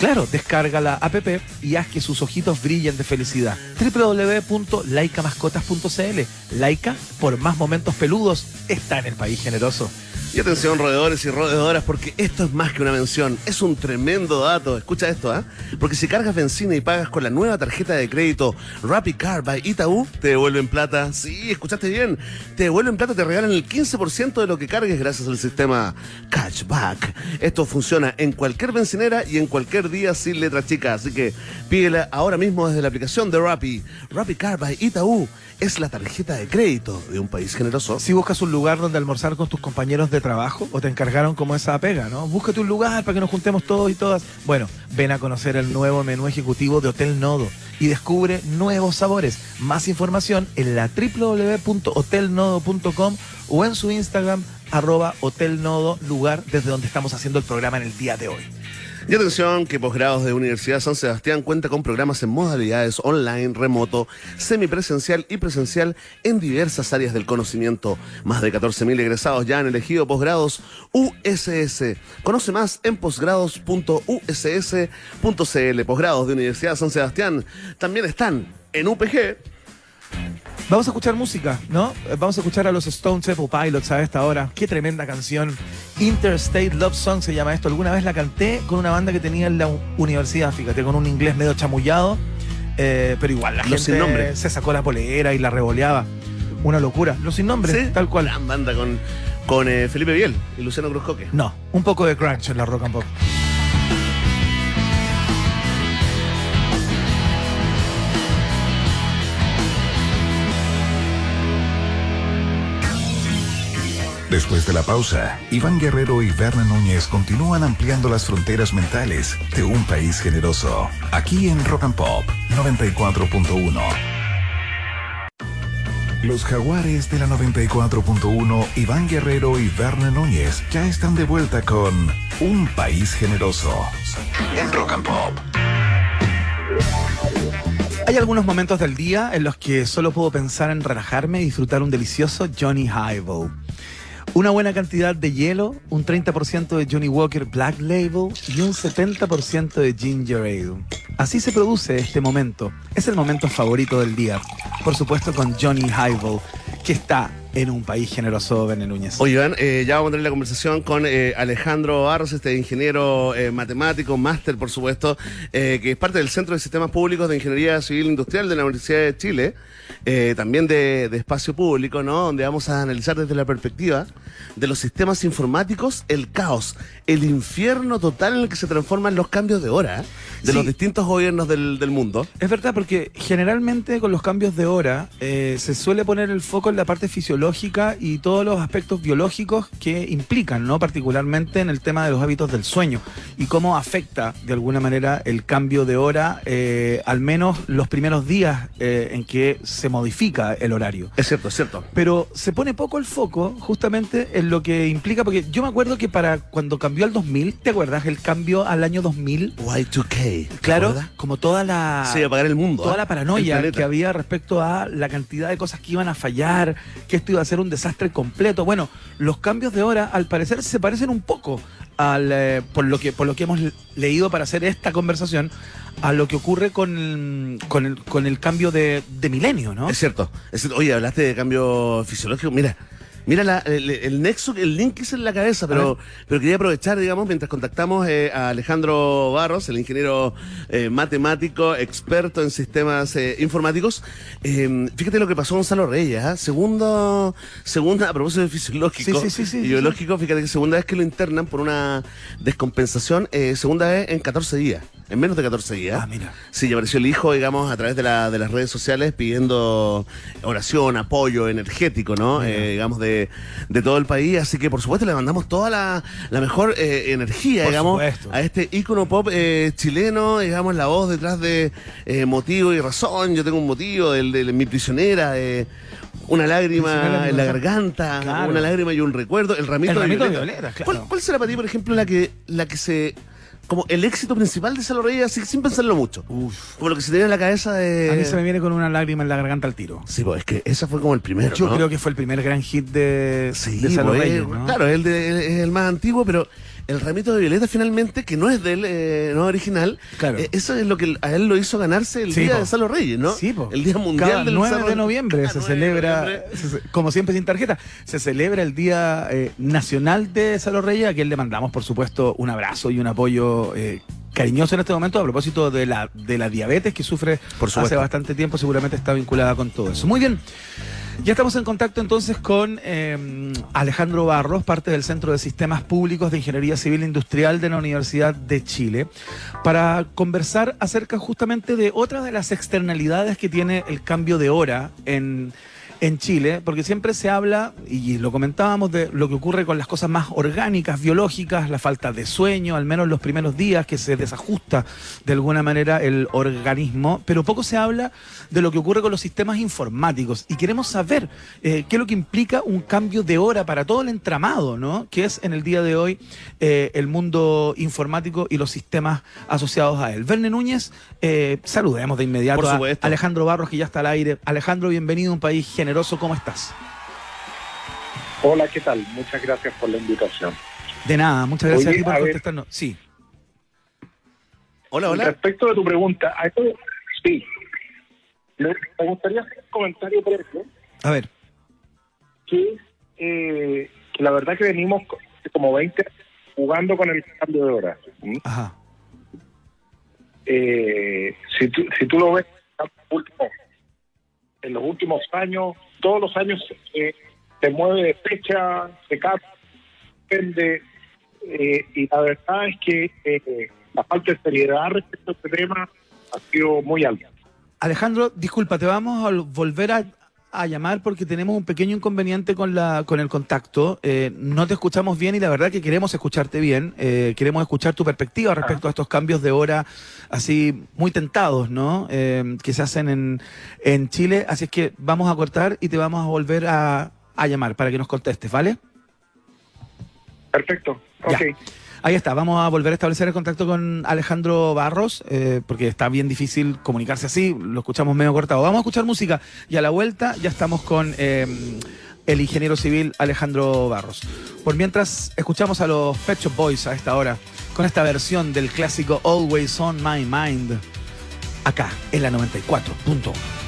Claro, descarga la app y haz que sus ojitos brillen de felicidad. www.laicamascotas.cl Laika, por más momentos peludos, está en el país generoso. Y atención, roedores y roedoras, porque esto es más que una mención, es un tremendo dato. Escucha esto, ¿ah? Porque si cargas benzina y pagas con la nueva tarjeta de crédito Rapid Car by Itaú, te devuelven plata. Sí, escuchaste bien. Te devuelven plata, te regalan el 15% de lo que cargues gracias al sistema Cashback. Esto funciona en cualquier bencinera y en cualquier día sin letra chica. Así que pídela ahora mismo desde la aplicación de Rappi. Rapid Car by Itaú es la tarjeta de crédito de un país generoso. Si buscas un lugar donde almorzar con tus compañeros de trabajo o te encargaron como esa pega, ¿no? Búscate un lugar para que nos juntemos todos y todas. Bueno, ven a conocer el nuevo menú ejecutivo de Hotel Nodo y descubre nuevos sabores. Más información en la www.hotelnodo.com o en su Instagram arroba Hotel Nodo, lugar desde donde estamos haciendo el programa en el día de hoy. Y atención que posgrados de Universidad San Sebastián cuenta con programas en modalidades online, remoto, semipresencial y presencial en diversas áreas del conocimiento. Más de 14.000 egresados ya han elegido posgrados USS. Conoce más en posgrados.uss.cl. Posgrados de Universidad San Sebastián también están en UPG. Vamos a escuchar música, ¿no? Vamos a escuchar a los Stone Temple Pilots a esta hora. Qué tremenda canción. Interstate Love Song se llama esto. Alguna vez la canté con una banda que tenía en la universidad, fíjate, con un inglés medio chamullado. eh, pero igual, la Los gente sin nombre. se sacó la polera y la revoleaba. Una locura. Los sin nombre, Sí, tal cual. Gran banda con, con eh, Felipe Biel y Luciano Cruzcoque. No, un poco de crunch en la rock and pop. Después de la pausa, Iván Guerrero y Berna Núñez continúan ampliando las fronteras mentales de un país generoso. Aquí en Rock and Pop 94.1. Los jaguares de la 94.1, Iván Guerrero y Berna Núñez ya están de vuelta con Un País Generoso en Rock and Pop. Hay algunos momentos del día en los que solo puedo pensar en relajarme y disfrutar un delicioso Johnny Highball. Una buena cantidad de hielo, un 30% de Johnny Walker Black Label y un 70% de Ginger Ale. Así se produce este momento. Es el momento favorito del día. Por supuesto con Johnny Highball, que está en un país generoso, Bene Núñez. Oye, Iván, eh, ya vamos a tener la conversación con eh, Alejandro Barros, este ingeniero eh, matemático, máster, por supuesto, que es parte del Centro de Sistemas Públicos de Ingeniería Civil Industrial de la Universidad de Chile, también de, de espacio público, ¿no? Donde vamos a analizar desde la perspectiva de los sistemas informáticos el caos, el infierno total en el que se transforman los cambios de hora de Sí. los distintos gobiernos del, del mundo. Es verdad, porque generalmente con los cambios de hora se suele poner el foco en la parte fisiológica fisiológica y todos los aspectos biológicos que implican, ¿no? Particularmente en el tema de los hábitos del sueño y cómo afecta de alguna manera el cambio de hora, eh, al menos los primeros días eh, en que se modifica el horario. Es cierto, es cierto. Pero se pone poco el foco justamente en lo que implica, porque yo me acuerdo que para cuando cambió al 2000, ¿te acuerdas? El cambio al año 2000, Y2K. ¿te claro, acuerdas? como toda la... Sí, apagar el mundo. toda ¿ah? la El paranoia que había respecto a la cantidad de cosas que iban a fallar, que esto iba a ser un desastre completo. Bueno, los cambios de hora al parecer se parecen un poco al eh, por lo que por lo que hemos leído para hacer esta conversación a lo que ocurre con, con, el, con el cambio de, de milenio, ¿no? Es cierto, es cierto. Oye, hablaste de cambio fisiológico. Mira, mira la- el, el nexo, el link hice en la cabeza, pero, pero quería aprovechar, digamos, mientras contactamos eh, a Alejandro Barros, el ingeniero eh, matemático, experto en sistemas eh, informáticos. Eh, fíjate lo que pasó a Gonzalo Reyes, ¿ah? Segundo, segunda, a propósito de fisiológico Sí, sí, sí, sí, y biológico, fíjate que segunda vez que lo internan por una descompensación, eh, segunda vez en 14 días, en menos de 14 días. Ah, mira. Sí, apareció el hijo, digamos, a través de, la, de las redes sociales pidiendo oración, apoyo energético, ¿no? Eh, digamos, de, de todo el país. Así que, por supuesto, le mandamos toda la, la mejor eh, energía, Por digamos, supuesto. a este ícono pop eh, chileno, digamos, la voz detrás de eh, motivo y razón. Yo tengo un motivo, el de mi prisionera, eh, una lágrima en la garganta, Claro. una lágrima y un recuerdo. El ramito, El ramito de de violeta. claro. ¿Cuál, cuál será para ti, por ejemplo, la que, la que se. Como el éxito principal de Salo Reyes, así, sin pensarlo mucho? Uf. Como lo que se tenía en la cabeza de. A mí se me viene con una lágrima en la garganta al tiro. Sí, pues es que esa fue como el primero. Yo ¿no? creo que fue el primer gran hit de, Sí, de Salo pues, Reyes, ¿no? claro, es el, de- es el más antiguo, pero el ramito de violeta finalmente, que no es del eh, no original, Claro. eh, eso es lo que a él lo hizo ganarse el Sí, día po. de Salo Reyes, ¿no? Sí, po. El Día Mundial Cada del 9 Salo- de noviembre se 9 de celebra, noviembre. se- se- como siempre sin tarjeta, se celebra el Día eh, Nacional de Salo Reyes, a quien le mandamos, por supuesto, un abrazo y un apoyo eh, cariñoso en este momento a propósito de la, de la diabetes que sufre Por hace bastante tiempo, seguramente está vinculada con todo eso. Muy bien. Ya estamos en contacto entonces con eh, Alejandro Barros, parte del Centro de Sistemas Públicos de Ingeniería Civil Industrial de la Universidad de Chile, para conversar acerca justamente de otra de las externalidades que tiene el cambio de hora en, en Chile, porque siempre se habla, y lo comentábamos, de lo que ocurre con las cosas más orgánicas, biológicas, la falta de sueño, al menos los primeros días, que se desajusta de alguna manera el organismo, pero poco se habla de lo que ocurre con los sistemas informáticos. Y queremos saber eh, qué es lo que implica un cambio de hora para todo el entramado, ¿no? Que es en el día de hoy eh, el mundo informático y los sistemas asociados a él. Verne Núñez, eh, saludemos de inmediato Por a. Alejandro Barros, que ya está al aire. Alejandro, bienvenido a un país generoso. ¿Cómo estás? Hola, ¿qué tal? Muchas gracias por la invitación. De nada, muchas gracias Oye, a ti por a ver. contestarnos. Sí. Hola, hola. Respecto de tu pregunta, a esto, sí. Me gustaría hacer un comentario previo, A ver. que, eh, que la verdad que venimos co- como 20 jugando con el cambio de hora. ¿m? Ajá. Eh, si, tú, si tú lo ves últimos- en los últimos años, todos los años eh, se mueve de fecha, se cambia, depende, eh, y la verdad es que eh, la falta de seriedad respecto a este tema ha sido muy alta. Alejandro, disculpa, te vamos a volver a, a llamar porque tenemos un pequeño inconveniente con la con el contacto. Eh, no te escuchamos bien y la verdad que queremos escucharte bien. Eh, queremos escuchar tu perspectiva respecto a estos cambios de hora así muy tentados, ¿no? Eh, que se hacen en, en Chile. Así es que vamos a cortar y te vamos a volver a, a llamar para que nos contestes, ¿vale? Perfecto. Ya. Ok. Ahí está, vamos a volver a establecer el contacto con Alejandro Barros, eh, porque está bien difícil comunicarse así, lo escuchamos medio cortado. Vamos a escuchar música y a la vuelta ya estamos con eh, el ingeniero civil Alejandro Barros. Por mientras, escuchamos a los Pet Shop Boys a esta hora, con esta versión del clásico Always on My Mind, acá en la 94.1.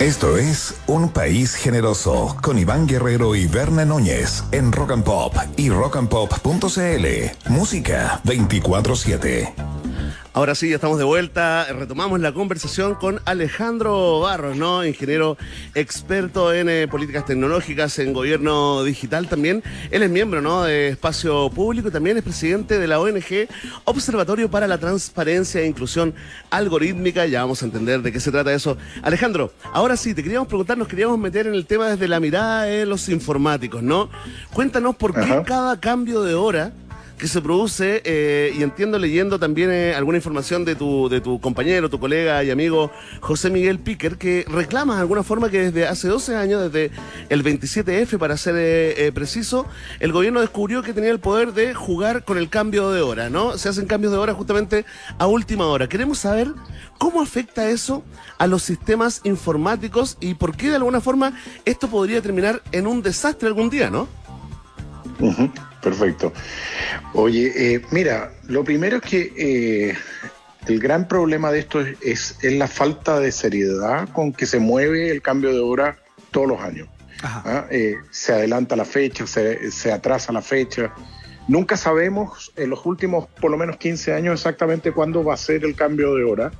Esto es Un País Generoso con Iván Guerrero y Berna Núñez en Rock and Pop y rockandpop.cl. Música 24-7. Ahora sí, ya estamos de vuelta. Retomamos la conversación con Alejandro Barros, ¿no? Ingeniero experto en eh, políticas tecnológicas, en gobierno digital también. Él es miembro, ¿no? De Espacio Público y también es presidente de la ONG Observatorio para la Transparencia e Inclusión Algorítmica. Ya vamos a entender de qué se trata eso. Alejandro, ahora sí, te queríamos preguntar, nos queríamos meter en el tema desde la mirada de los informáticos, ¿no? Cuéntanos por qué cada cambio de hora que se produce, eh, y entiendo leyendo también eh, alguna información de tu, de tu compañero, tu colega y amigo José Miguel Piquer, que reclama de alguna forma que desde hace 12 años, desde el 27F para ser eh, preciso, el gobierno descubrió que tenía el poder de jugar con el cambio de hora, ¿no? Se hacen cambios de hora justamente a última hora. Queremos saber cómo afecta eso a los sistemas informáticos y por qué de alguna forma esto podría terminar en un desastre algún día, ¿no? Perfecto. Oye, eh, mira, lo primero es que eh, el gran problema de esto es, la falta de seriedad con que se mueve el cambio de hora todos los años. ¿Ah? Eh, se adelanta la fecha, se, atrasa la fecha. Nunca sabemos en los últimos por lo menos 15 años exactamente cuándo va a ser el cambio de hora.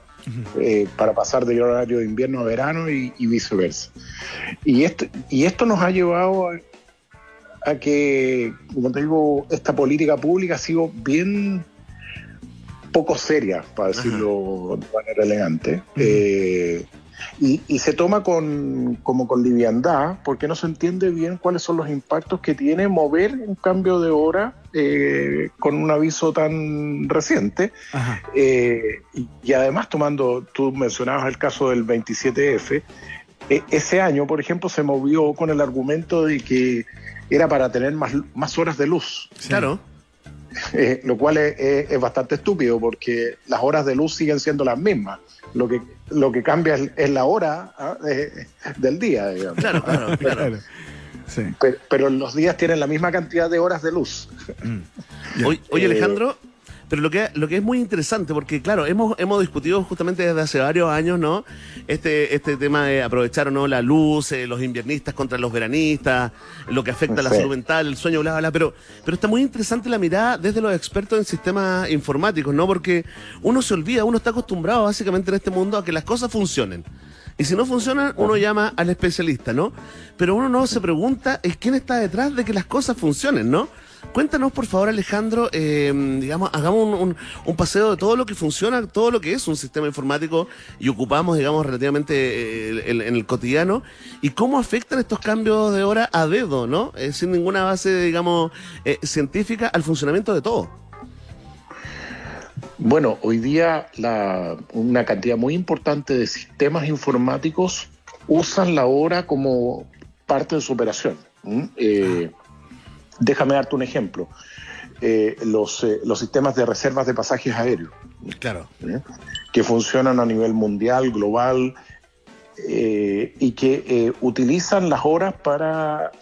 para pasar del horario de invierno a verano y, viceversa. Y esto, y esto nos ha llevado a, a que, como te digo, esta política pública ha sido bien poco seria, para decirlo de manera elegante. Eh, y, se toma con, como con liviandad, porque no se entiende bien cuáles son los impactos que tiene mover un cambio de hora eh, con un aviso tan reciente. Eh, y, además, tomando, tú mencionabas el caso del 27F, ese año, por ejemplo, se movió con el argumento de que era para tener más, más horas de luz. Claro. Eh, lo cual es, bastante estúpido porque las horas de luz siguen siendo las mismas. Lo que, lo que cambia es, la hora ¿ah? del día, digamos. Claro, claro, claro. Pero, los días tienen la misma cantidad de horas de luz. Mm. Oye, Alejandro, pero lo que, lo que es muy interesante, porque claro, hemos, hemos discutido justamente desde hace varios años, ¿no? Este, este tema de aprovechar o no la luz, eh, los inviernistas contra los veranistas, lo que afecta a la salud mental, el sueño, bla, bla, pero, pero está muy interesante la mirada desde los expertos en sistemas informáticos, ¿no? Porque uno se olvida, uno está acostumbrado básicamente en este mundo a que las cosas funcionen. Y si no funcionan, uno llama al especialista, ¿no? Pero uno no se pregunta es quién está detrás de que las cosas funcionen, ¿no? Cuéntanos, por favor, Alejandro, eh, digamos, hagamos un, paseo de todo lo que funciona, todo lo que es un sistema informático y ocupamos, digamos, relativamente eh, en el cotidiano y cómo afectan estos cambios de hora a dedo, ¿no? Eh, sin ninguna base, digamos, científica al funcionamiento de todo. Bueno, hoy día una cantidad muy importante de sistemas informáticos usan la hora como parte de su operación. Déjame darte un ejemplo. Eh, los, eh, los, sistemas de reservas de pasajes aéreos. Claro. ¿Eh? Que funcionan a nivel mundial, global, y que utilizan las horas para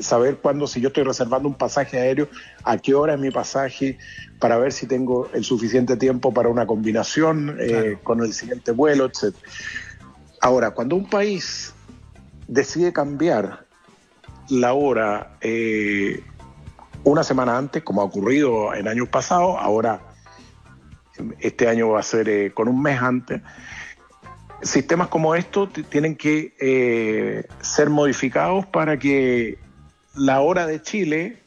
saber cuándo, si yo estoy reservando un pasaje aéreo, a qué hora es mi pasaje, para ver si tengo el suficiente tiempo para una combinación con el siguiente vuelo, etc. Ahora, cuando un país decide cambiar la hora eh, una semana antes, como ha ocurrido en años pasados, ahora este año va a ser eh, con un mes antes. Sistemas como estos tienen que eh, ser modificados para que la hora de Chile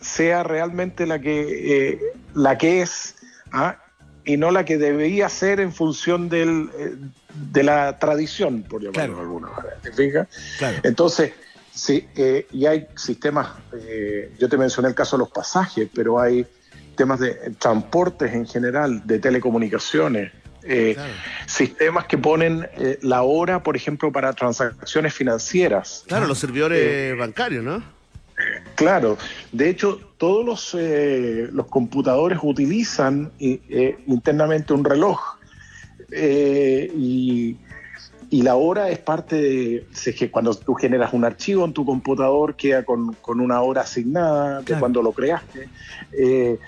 sea realmente la que, la que es ¿ah? y no la que debería ser en función del, de la tradición, por llamarlo de alguna manera. ¿Te fijas? Entonces, Sí, eh, y hay sistemas, eh, yo te mencioné el caso de los pasajes, pero hay temas de transportes en general, de telecomunicaciones, eh, sistemas que ponen la hora, por ejemplo, para transacciones financieras. Claro, los servidores bancarios, ¿no? Claro, de hecho, todos los, los computadores utilizan internamente un reloj y y la hora es parte de, es que cuando tú generas un archivo en tu computador queda con, una hora asignada de cuando lo creaste. Eh,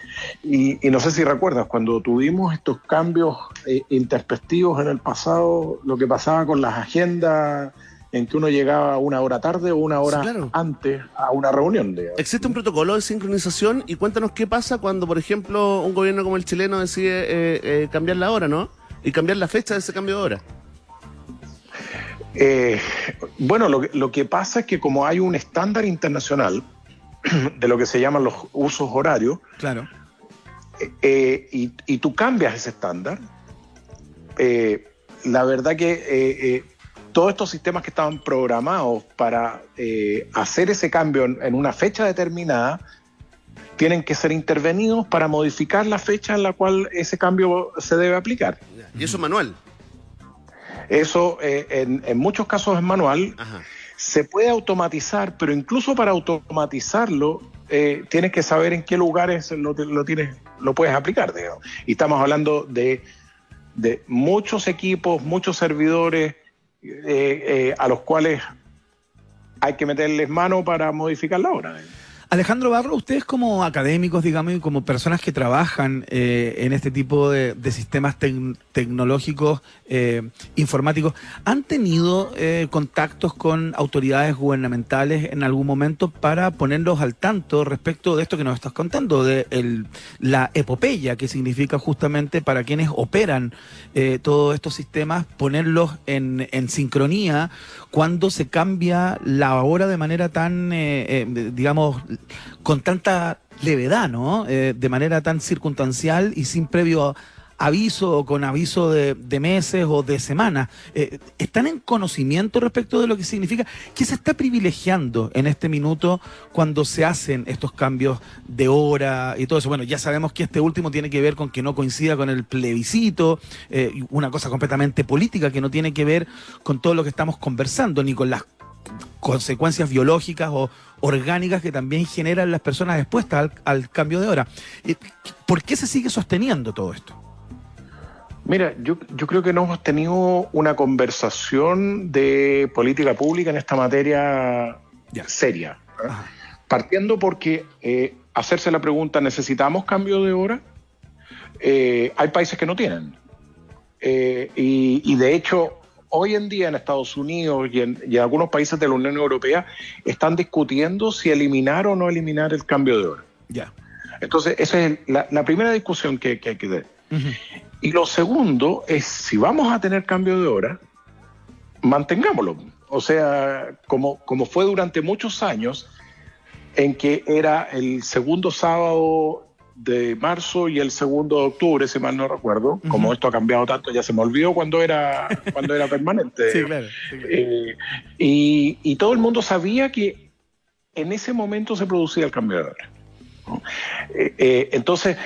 y, no sé si recuerdas, cuando tuvimos estos cambios eh, en el pasado, lo que pasaba con las agendas en que uno llegaba una hora tarde o una hora Sí, claro. antes a una reunión. digamos. Existe un protocolo de sincronización y cuéntanos qué pasa cuando, por ejemplo, un gobierno como el chileno decide eh, eh, cambiar la hora, ¿no? Y cambiar la fecha de ese cambio de hora. Eh, bueno, lo, que- lo que pasa es que como hay un estándar internacional de lo que se llaman los usos horarios, Claro. eh, y, y tú cambias ese estándar, eh, la verdad que eh, eh, todos estos sistemas que estaban programados para eh, hacer ese cambio en, en una fecha determinada, tienen que ser intervenidos para modificar la fecha en la cual ese cambio se debe aplicar. Y eso es manual. Eso eh, en, en muchos casos es manual, Ajá. se puede automatizar, pero incluso para automatizarlo eh, tienes que saber en qué lugares lo, lo tienes, lo puedes aplicar. digamos. Y estamos hablando de, de muchos equipos, muchos servidores eh, eh, a los cuales hay que meterles mano para modificar la hora. digamos. Alejandro Barro, ustedes como académicos, digamos, y como personas que trabajan eh, en este tipo de, sistemas tec- tecnológicos, eh, informáticos, ¿han tenido eh, contactos con autoridades gubernamentales en algún momento para ponerlos al tanto respecto de esto que nos estás contando, de la epopeya que significa justamente para quienes operan todos estos sistemas, ponerlos en, en sincronía cuando se cambia la hora de manera tan, eh, eh, digamos, con tanta levedad, ¿no? Eh, de manera tan circunstancial y sin previo aviso o con aviso de, meses o de semanas. Eh, ¿Están en conocimiento respecto de lo que significa? ¿Qué se está privilegiando en este minuto cuando se hacen estos cambios de hora y todo eso? Bueno, ya sabemos que este último tiene que ver con que no coincida con el plebiscito, eh, una cosa completamente política que no tiene que ver con todo lo que estamos conversando, ni con las consecuencias biológicas o orgánicas que también generan las personas expuestas al, al cambio de hora. Eh, ¿Por qué se sigue sosteniendo todo esto? Mira, yo, yo creo que no hemos tenido una conversación de política pública en esta materia Ya. seria. ¿eh? Ajá. Partiendo porque eh, hacerse la pregunta, ¿necesitamos cambio de hora? Eh, hay países que no tienen. Eh, y, y de hecho, hoy en día en Estados Unidos y en, y en algunos países de la Unión Europea están discutiendo si eliminar o no eliminar el cambio de hora. Ya. Entonces, esa es la, la primera discusión que, que hay que tener. Y lo segundo es, si vamos a tener cambio de hora, mantengámoslo. O sea, como, como fue durante muchos años, en que era el segundo sábado de marzo y el segundo de octubre, si mal no recuerdo. Como esto ha cambiado tanto, ya se me olvidó cuando era, cuando era permanente. Sí, claro. sí, claro. Eh, y, y todo el mundo sabía que en ese momento se producía el cambio de hora. ¿no? Eh, eh, entonces,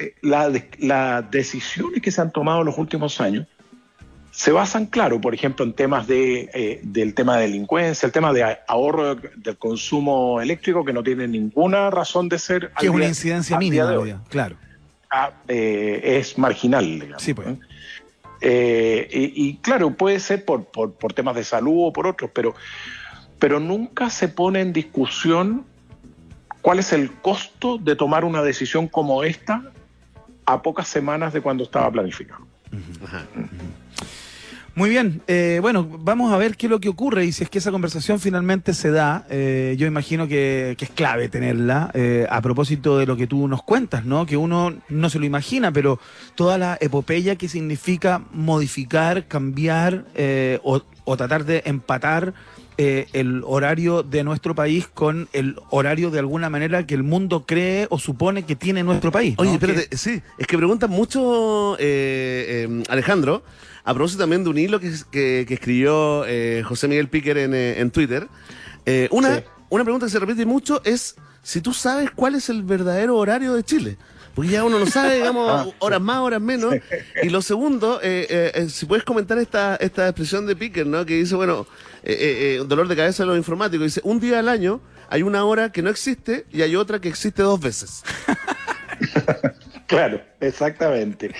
eh, la las decisiones que se han tomado en los últimos años se basan, claro, por ejemplo, en temas de, eh, del tema de delincuencia, el tema de ahorro de- del consumo eléctrico, que no tiene ninguna razón de ser. Que es una día- incidencia mínima, de hoy. claro. Ah, eh, es marginal, digamos. Sí, pues. Eh, y, y claro, puede ser por, por, por temas de salud o por otros, pero, pero nunca se pone en discusión cuál es el costo de tomar una decisión como esta a pocas semanas de cuando estaba planificado. Muy bien, eh, bueno, vamos a ver qué es lo que ocurre y si es que esa conversación finalmente se da, eh, yo imagino que, que es clave tenerla eh, a propósito de lo que tú nos cuentas, ¿no? Que uno no se lo imagina, pero toda la epopeya que significa modificar, cambiar eh, o, o tratar de empatar eh, el horario de nuestro país con el horario de alguna manera que el mundo cree o supone que tiene nuestro país. Oye, espérate, sí, es que preguntan mucho, eh, eh, Alejandro, a propósito también de un hilo que, que- que escribió eh, José Miguel Piquer en, eh, en Twitter. Eh, una, Sí. una pregunta que se repite mucho es si tú sabes cuál es el verdadero horario de Chile. Porque ya uno no sabe, digamos, horas más, horas menos. Y lo segundo, eh, eh, eh, si puedes comentar esta, esta expresión de Piquer, ¿no? Que dice, bueno, eh, dolor de cabeza de los informáticos. Dice, un día al año hay una hora que no existe y hay otra que existe dos veces. Claro, exactamente.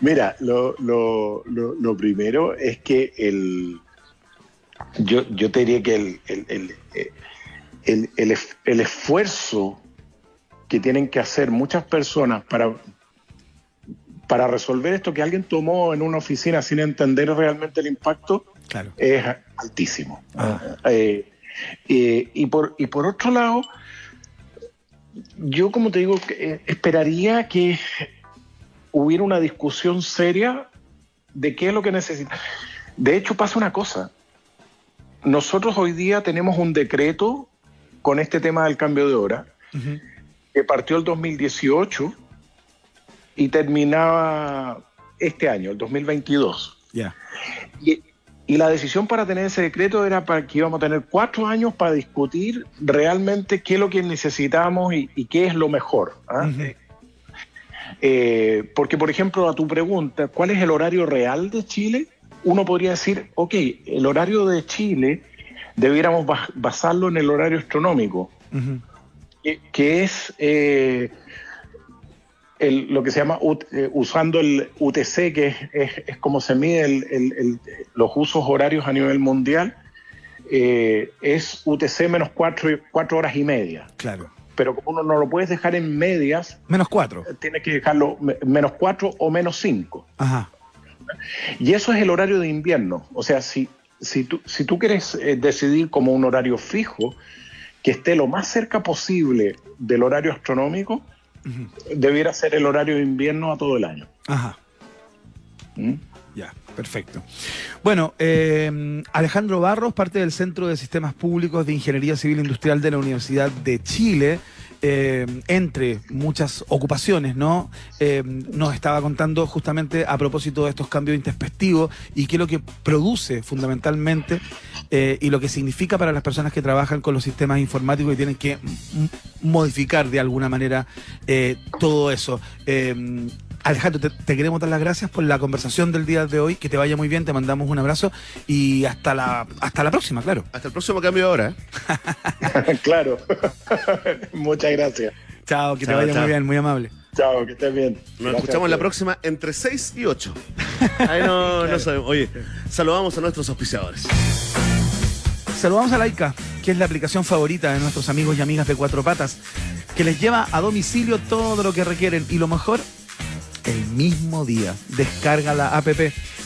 Mira, lo, lo- lo- lo primero es que el, yo, yo te diría que el, el- el- el esfuerzo que tienen que hacer muchas personas para, para resolver esto que alguien tomó en una oficina sin entender realmente el impacto Claro. es altísimo. Ah. Eh, eh, y, por, y por otro lado, yo como te digo, eh, esperaría que hubiera una discusión seria de qué es lo que necesita. De hecho, pasa una cosa. Nosotros hoy día tenemos un decreto con este tema del cambio de hora, que partió el 2018 y terminaba este año, el 2022. Ya. Y, y la decisión para tener ese decreto era para que íbamos a tener cuatro años para discutir realmente qué es lo que necesitamos y, y qué es lo mejor. ¿ah? Eh, porque, por ejemplo, a tu pregunta, ¿cuál es el horario real de Chile? Uno podría decir, ok, el horario de Chile debiéramos bas- basarlo en el horario astronómico, Ujú. Que, que es eh, el- lo que se llama ut- eh, usando el UTC, que es, es- es como se mide el- los usos horarios a nivel mundial, eh, es UTC menos cuatro, cuatro horas y media. Claro. Pero como uno no lo puedes dejar en medias, Menos cuatro. tienes que dejarlo me- menos cuatro o menos cinco. Ajá. Y eso es el horario de invierno. O sea, si, si, tú, si tú quieres eh, decidir como un horario fijo, que esté lo más cerca posible del horario astronómico, debiera ser el horario de invierno a todo el año. Ajá. ¿Mm? Ya, perfecto. Bueno, eh, Alejandro Barros, parte del Centro de Sistemas Públicos de Ingeniería Civil Industrial de la Universidad de Chile, eh, entre muchas ocupaciones, ¿no? Eh, nos estaba contando justamente a propósito de estos cambios introspectivos y qué es lo que produce fundamentalmente eh, y lo que significa para las personas que trabajan con los sistemas informáticos y tienen que modificar de alguna manera todo eso. Alejandro, te, te queremos dar las gracias por la conversación del día de hoy. Que te vaya muy bien, te mandamos un abrazo y hasta la, hasta la próxima, claro. Hasta el próximo cambio de hora. ¿eh? claro. Muchas gracias. Chao, que te vaya chao. muy bien, muy amable. Chao, que estés bien. Nos Gracias escuchamos la próxima entre 6 y 8. Ahí no, no sabemos. Oye, saludamos a nuestros auspiciadores. Saludamos a Laika, que es la aplicación favorita de nuestros amigos y amigas de Cuatro Patas, que les lleva a domicilio todo lo que requieren y lo mejor, el mismo día. Descarga la app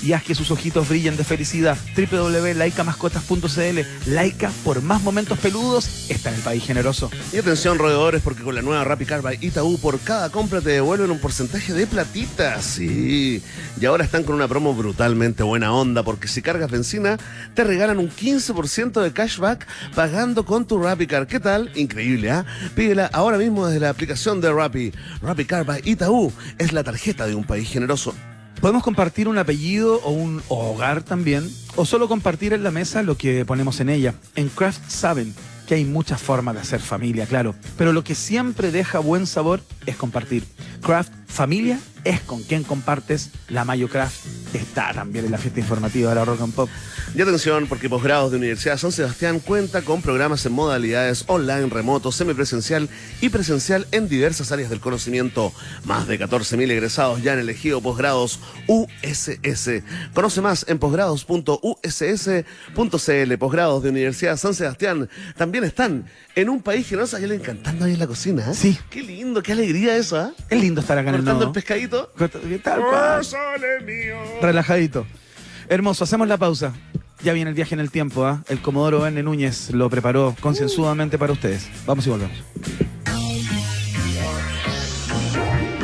y haz que sus ojitos brillen de felicidad. www.laicamascotas.cl Laika, por más momentos peludos, está en el país generoso. Y atención, roedores, porque con la nueva Rappi Car by Itaú, por cada compra te devuelven un porcentaje de platita. Sí. Y ahora están con una promo brutalmente buena onda, porque si cargas benzina, te regalan un 15% de cashback pagando con tu Rappi Car. ¿Qué tal? Increíble, ¿ah? Pídela ahora mismo desde la aplicación de Rappi. Rappi Car by Itaú es la tarjeta de un país generoso. Podemos compartir un apellido o un hogar también, o solo compartir en la mesa lo que ponemos en ella. En Craft saben que hay muchas formas de hacer familia, claro, pero lo que siempre deja buen sabor es compartir. Craft Familia es con quien compartes. La Mayo Craft está también en la fiesta informativa de la Rock and Pop. Y atención, porque Posgrados de Universidad San Sebastián cuenta con programas en modalidades online, remoto, semipresencial y presencial en diversas áreas del conocimiento. Más de 14.000 egresados ya han elegido posgrados USS. Conoce más en posgrados.uss.cl. Posgrados de Universidad San Sebastián también están en un país generoso. A le encantando ahí en la cocina. ¿eh? Sí. Qué lindo, qué alegría eso, ¿ah? Es lindo estar acá en el Cortando el pescadito. Corta- Tal cual. Relajadito. Hermoso, hacemos la pausa. Ya viene el viaje en el tiempo, ¿ah? El Comodoro N. Núñez lo preparó concienzudamente para ustedes. Vamos y volvemos.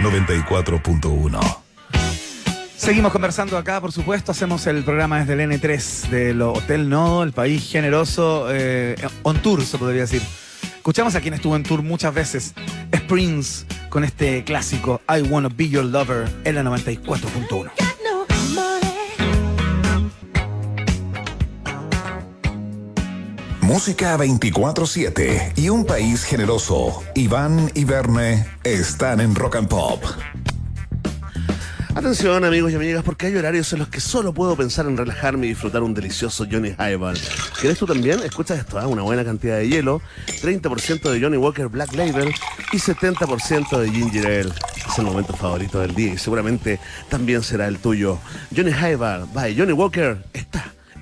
94.1. Seguimos conversando acá, por supuesto. Hacemos el programa desde el N3 del Hotel Nodo, el país generoso, eh, on tour, se podría decir. Escuchamos a quien estuvo en tour muchas veces. Es Prince con este clásico I Wanna Be Your Lover en la 94.1. Música 24-7 y un país generoso. Iván y Verne están en Rock and Pop. Atención amigos y amigas, porque hay horarios en los que solo puedo pensar en relajarme y disfrutar un delicioso Johnny Highball. ¿Quieres tú también? Escucha esto, ¿ah? una buena cantidad de hielo, 30% de Johnny Walker Black Label y 70% de Ginger Ale. Es el momento favorito del día y seguramente también será el tuyo. Johnny Highball by Johnny Walker está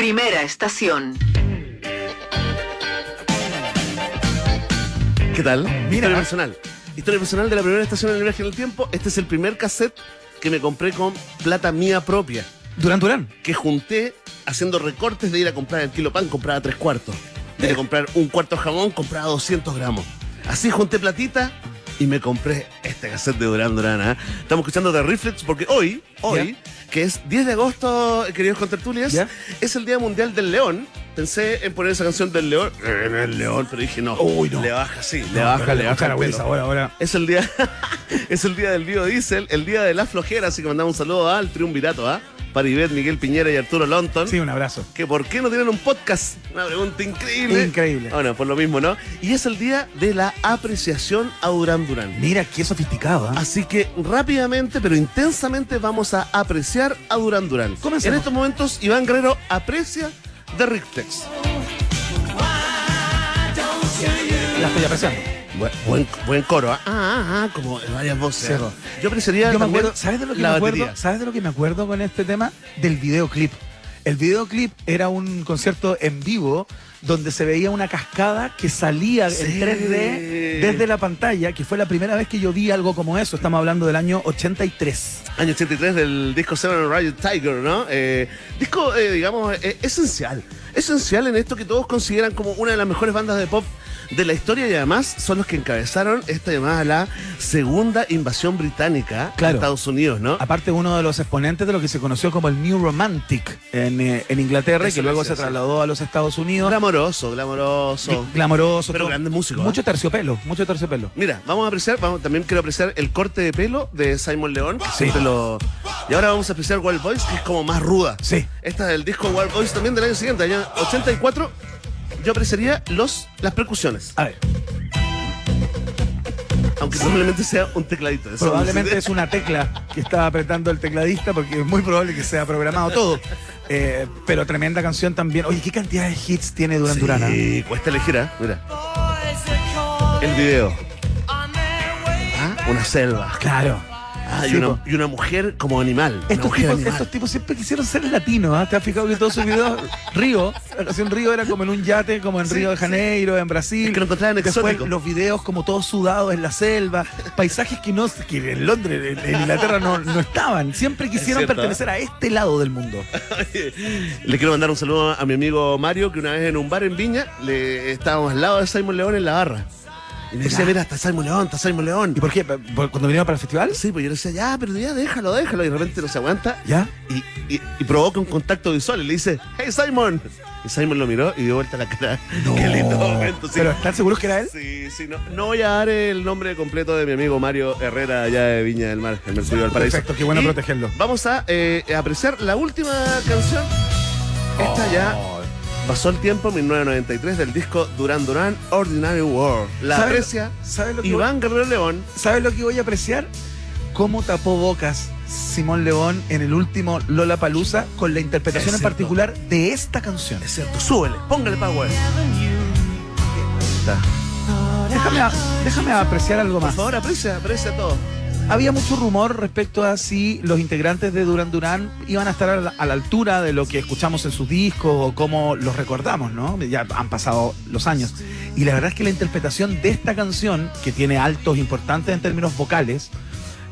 Primera estación. ¿Qué tal? Mira. Historia personal. Historia personal de la primera estación del viaje en el tiempo. Este es el primer cassette que me compré con plata mía propia. Durán Durán. Que junté haciendo recortes de ir a comprar el kilo pan, compraba tres cuartos. De ir a comprar un cuarto de jamón, compraba 200 gramos. Así junté platita y me compré este cassette de Durán Durán. ¿ah? Estamos escuchando The Reflex porque hoy, hoy, que es 10 de agosto, queridos contertulias, Ya. es el Día Mundial del León. Pensé en poner esa canción del León, en el León, pero dije no. Uy, no. Le baja, sí, le baja, le baja. pelo. ahora, ahora. Es el día, es el día del biodiesel, el día de la flojera, así que mandamos un saludo al triunvirato, ¿ah? Ivette, Miguel Piñera y Arturo Lonton. Sí, un abrazo. Que por qué no tienen un podcast. Una pregunta increíble. Increíble. Bueno, por lo mismo, ¿no? Y es el día de la apreciación a Durán Durán. Mira, qué sofisticado. ¿ah? Así que rápidamente, pero intensamente, vamos a apreciar a Durán Durán. Comencemos. En estos momentos, Iván Guerrero aprecia The Rictex. La estoy apreciando. Buen, buen, buen coro, ¿ah? Ah, ah, ah, como en varias voces. Sí. Yo Yo me acuerdo, ¿sabes de lo que me acuerdo? ¿Sabes de lo que me acuerdo con este tema? Del videoclip. El videoclip era un concierto en vivo donde se veía una cascada que salía Sí. en 3D desde la pantalla, que fue la primera vez que yo vi algo como eso. Estamos hablando del año 83. Año 83 del disco Seven Riot Tiger, ¿no? Eh, disco, eh, digamos, eh, esencial. Esencial en esto que todos consideran como una de las mejores bandas de pop de la historia y además son los que encabezaron esta llamada la segunda invasión británica Claro. a Estados Unidos, ¿no? Aparte, uno de los exponentes de lo que se conoció como el New Romantic en, eh, en Inglaterra y que luego se trasladó a los Estados Unidos. Glamoroso, glamoroso. Glamoroso. Pero todo. grandes músicos, Mucho ¿eh? terciopelo, mucho terciopelo. Mira, vamos a apreciar, vamos, también quiero apreciar el corte de pelo de Simon León, Sí. lo... Y ahora vamos a apreciar Wild Boys, que es como más ruda. Sí. Esta del disco Wild Boys también del año siguiente, año 84. Yo apreciaría los, las percusiones, A ver, aunque probablemente sea un tecladito. Eso probablemente es una tecla que está apretando el tecladista porque es muy probable que sea programado todo. Eh, pero tremenda canción también. Oye, ¿qué cantidad de hits tiene Duran Duran? ah? Sí, cuesta elegir, ¿ah? Mira. El video. Ah, Una selva. Claro. Ah, y, Sí, una, po. y una mujer como animal. Estos mujer tipos, animal. estos tipos siempre quisieron ser latinos, ¿ah? ¿Te has fijado que todos sus videos, Río, la canción Río era como en un yate, como en Sí, Río de sí. Janeiro, en Brasil. Es que lo encontraban Después los videos como todos sudados en la selva, paisajes que no que en Londres, en, en Inglaterra no, no estaban. Siempre quisieron cierto, pertenecer a este lado del mundo. Le quiero mandar un saludo a mi amigo Mario, que una vez en un bar en Viña le estábamos al lado de Simon León en la barra. Y me decía, mira, está Simon León, está Simon León. ¿Y por qué? ¿Por- ¿Cuando vinieron para el festival? Sí, pues yo le decía, ya, pero ya, déjalo, déjalo. Y de repente no se aguanta ¿Ya? y, y- y provoca un contacto visual. Y le dice, hey Simon. Y Simon lo miró y dio vuelta la cara. Qué lindo momento, sí. ¿Pero están seguros que era él? Sí, sí, no, no voy a dar el nombre completo de mi amigo Mario Herrera allá de Viña del Mar, en Mercurio del Paraíso. Perfecto, qué bueno Y protegerlo. Vamos a eh, apreciar la última canción. Esta ya pasó el tiempo, 1993, del disco Duran Duran, Ordinary World. La ¿Sabe- aprecia sabe lo que Iván Guerrero León. ¿Sabes lo que voy a apreciar? Cómo tapó bocas Simón León en el último Lola Palusa con la interpretación Es en cierto. particular de esta canción. Es cierto, súbele, póngale power. Ahí está. Déjame, déjame apreciar algo Por más. favor, aprecia, aprecia todo. Había mucho rumor respecto a si los integrantes de Duran Duran iban a estar a la, a la altura de lo que escuchamos en sus discos o cómo los recordamos, ¿no? Ya han pasado los años. Y la verdad es que la interpretación de esta canción, que tiene altos importantes en términos vocales,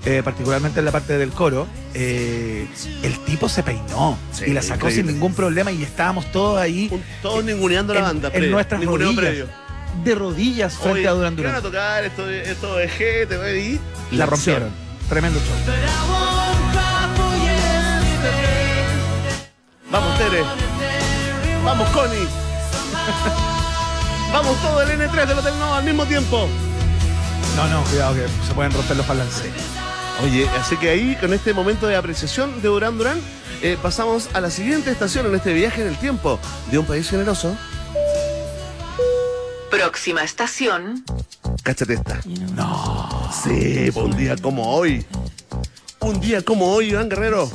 eh, particularmente en la parte del coro, eh, el tipo se peinó Sí, y la sacó increíble. sin ningún problema y estábamos todos ahí Un- todos ninguneando la en- banda. en previo, nuestras ninguneo rodillas. previo. De rodillas frente Oye, a Duran ¿qué van a Duran. tocar? Esto, esto de G, te voy a ir. La rompieron. Tremendo show. Vamos, Tere. Vamos, Connie. Vamos todo el N3 del Hotel Nova al mismo tiempo. No, no, cuidado que se pueden romper los balances. Oye, así que ahí, con este momento de apreciación de Durán Durán, eh, pasamos a la siguiente estación en este viaje en el tiempo de un país generoso. Próxima estación. Cáchate esta. No. Sí, un día como hoy. Un día como hoy, Iván Guerrero.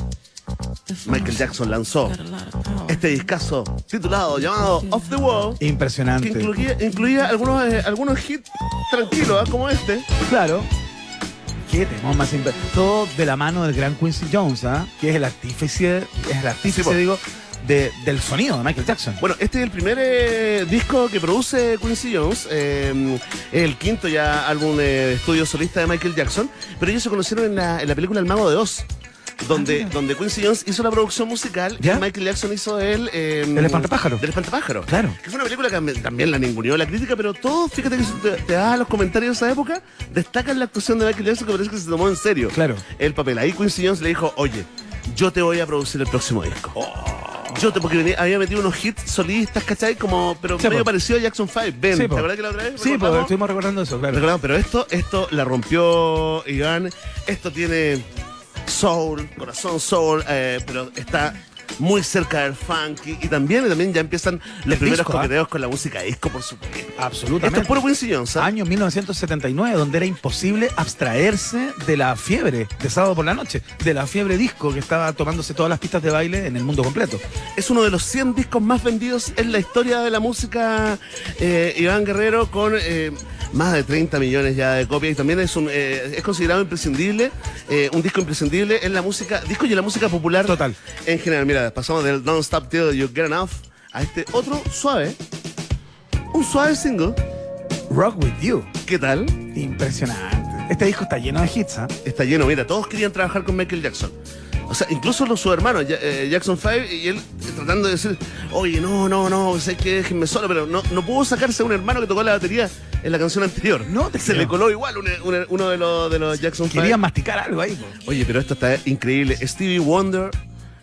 Michael Jackson lanzó este discazo titulado llamado Off the Wall, que Impresionante. incluía, incluía algunos, eh, algunos hits tranquilos, ¿ah? como este. Claro. Qué temón más Todo de la mano del gran Quincy Jones, ¿ah? Que es el artífice, es el artífice, Sí, po. digo, de- del sonido de Michael Jackson. Bueno, este es el primer eh, disco que produce Quincy Jones. eh, es el quinto ya álbum de estudio solista de Michael Jackson. Pero ellos se conocieron en la, en la película El Mago de Oz. Donde, donde Quincy Jones hizo la producción musical ¿Ya? y Michael Jackson hizo el... eh, El espantapájaro. Del espantapájaro. Claro. Que fue una película que también- la ninguneó la crítica, pero todo, fíjate que te, te das a los comentarios de esa época, destacan la actuación de Michael Jackson que parece que se tomó en serio Claro. el papel. Ahí Quincy Jones le dijo, oye, yo te voy a producir el próximo disco. Oh. Yo te, porque había metido unos hits solistas, ¿cachai? Como, pero Sí, medio po. parecido a Jackson 5. Ben, Sí, ¿te po. acuerdas que la otra vez? Sí, pues recordamos? estuvimos recordando eso, claro. Recordamos, pero esto, esto la rompió Iván. Esto tiene soul, corazón soul, eh, pero está muy cerca del funky y también, y también ya empiezan los primeros disco, ¿ah? con la música disco, por supuesto. Esto Absolutamente. es puro Quincy Jones, ¿ah? Año 1979, donde era imposible abstraerse de la fiebre de sábado por la noche, de la fiebre disco que estaba tomándose todas las pistas de baile en el mundo completo. Es uno de los 100 discos más vendidos en la historia de la música, eh, Iván Guerrero, con eh, más de 30 millones ya de copias. Y también es, un, eh, es considerado imprescindible, eh, un disco imprescindible en la música, disco y en la música popular. Total. En general, mira, pasamos del Don't Stop Till You Get Enough a este otro suave, un suave single. Rock With You. ¿Qué tal? Impresionante. Este disco está lleno de hits, ¿ah? Está lleno, mira, todos querían trabajar con Michael Jackson. O sea, incluso los sus hermanos, eh, Jackson 5, y él tratando de decir, oye, no, no, no, sé que déjenme solo, pero no, no pudo sacarse a un hermano que tocó la batería en la canción anterior. No te Se creo. le coló igual un- un- uno de los, de los Jackson 5. Querían masticar algo ahí. Oye, pero esto está increíble. Stevie Wonder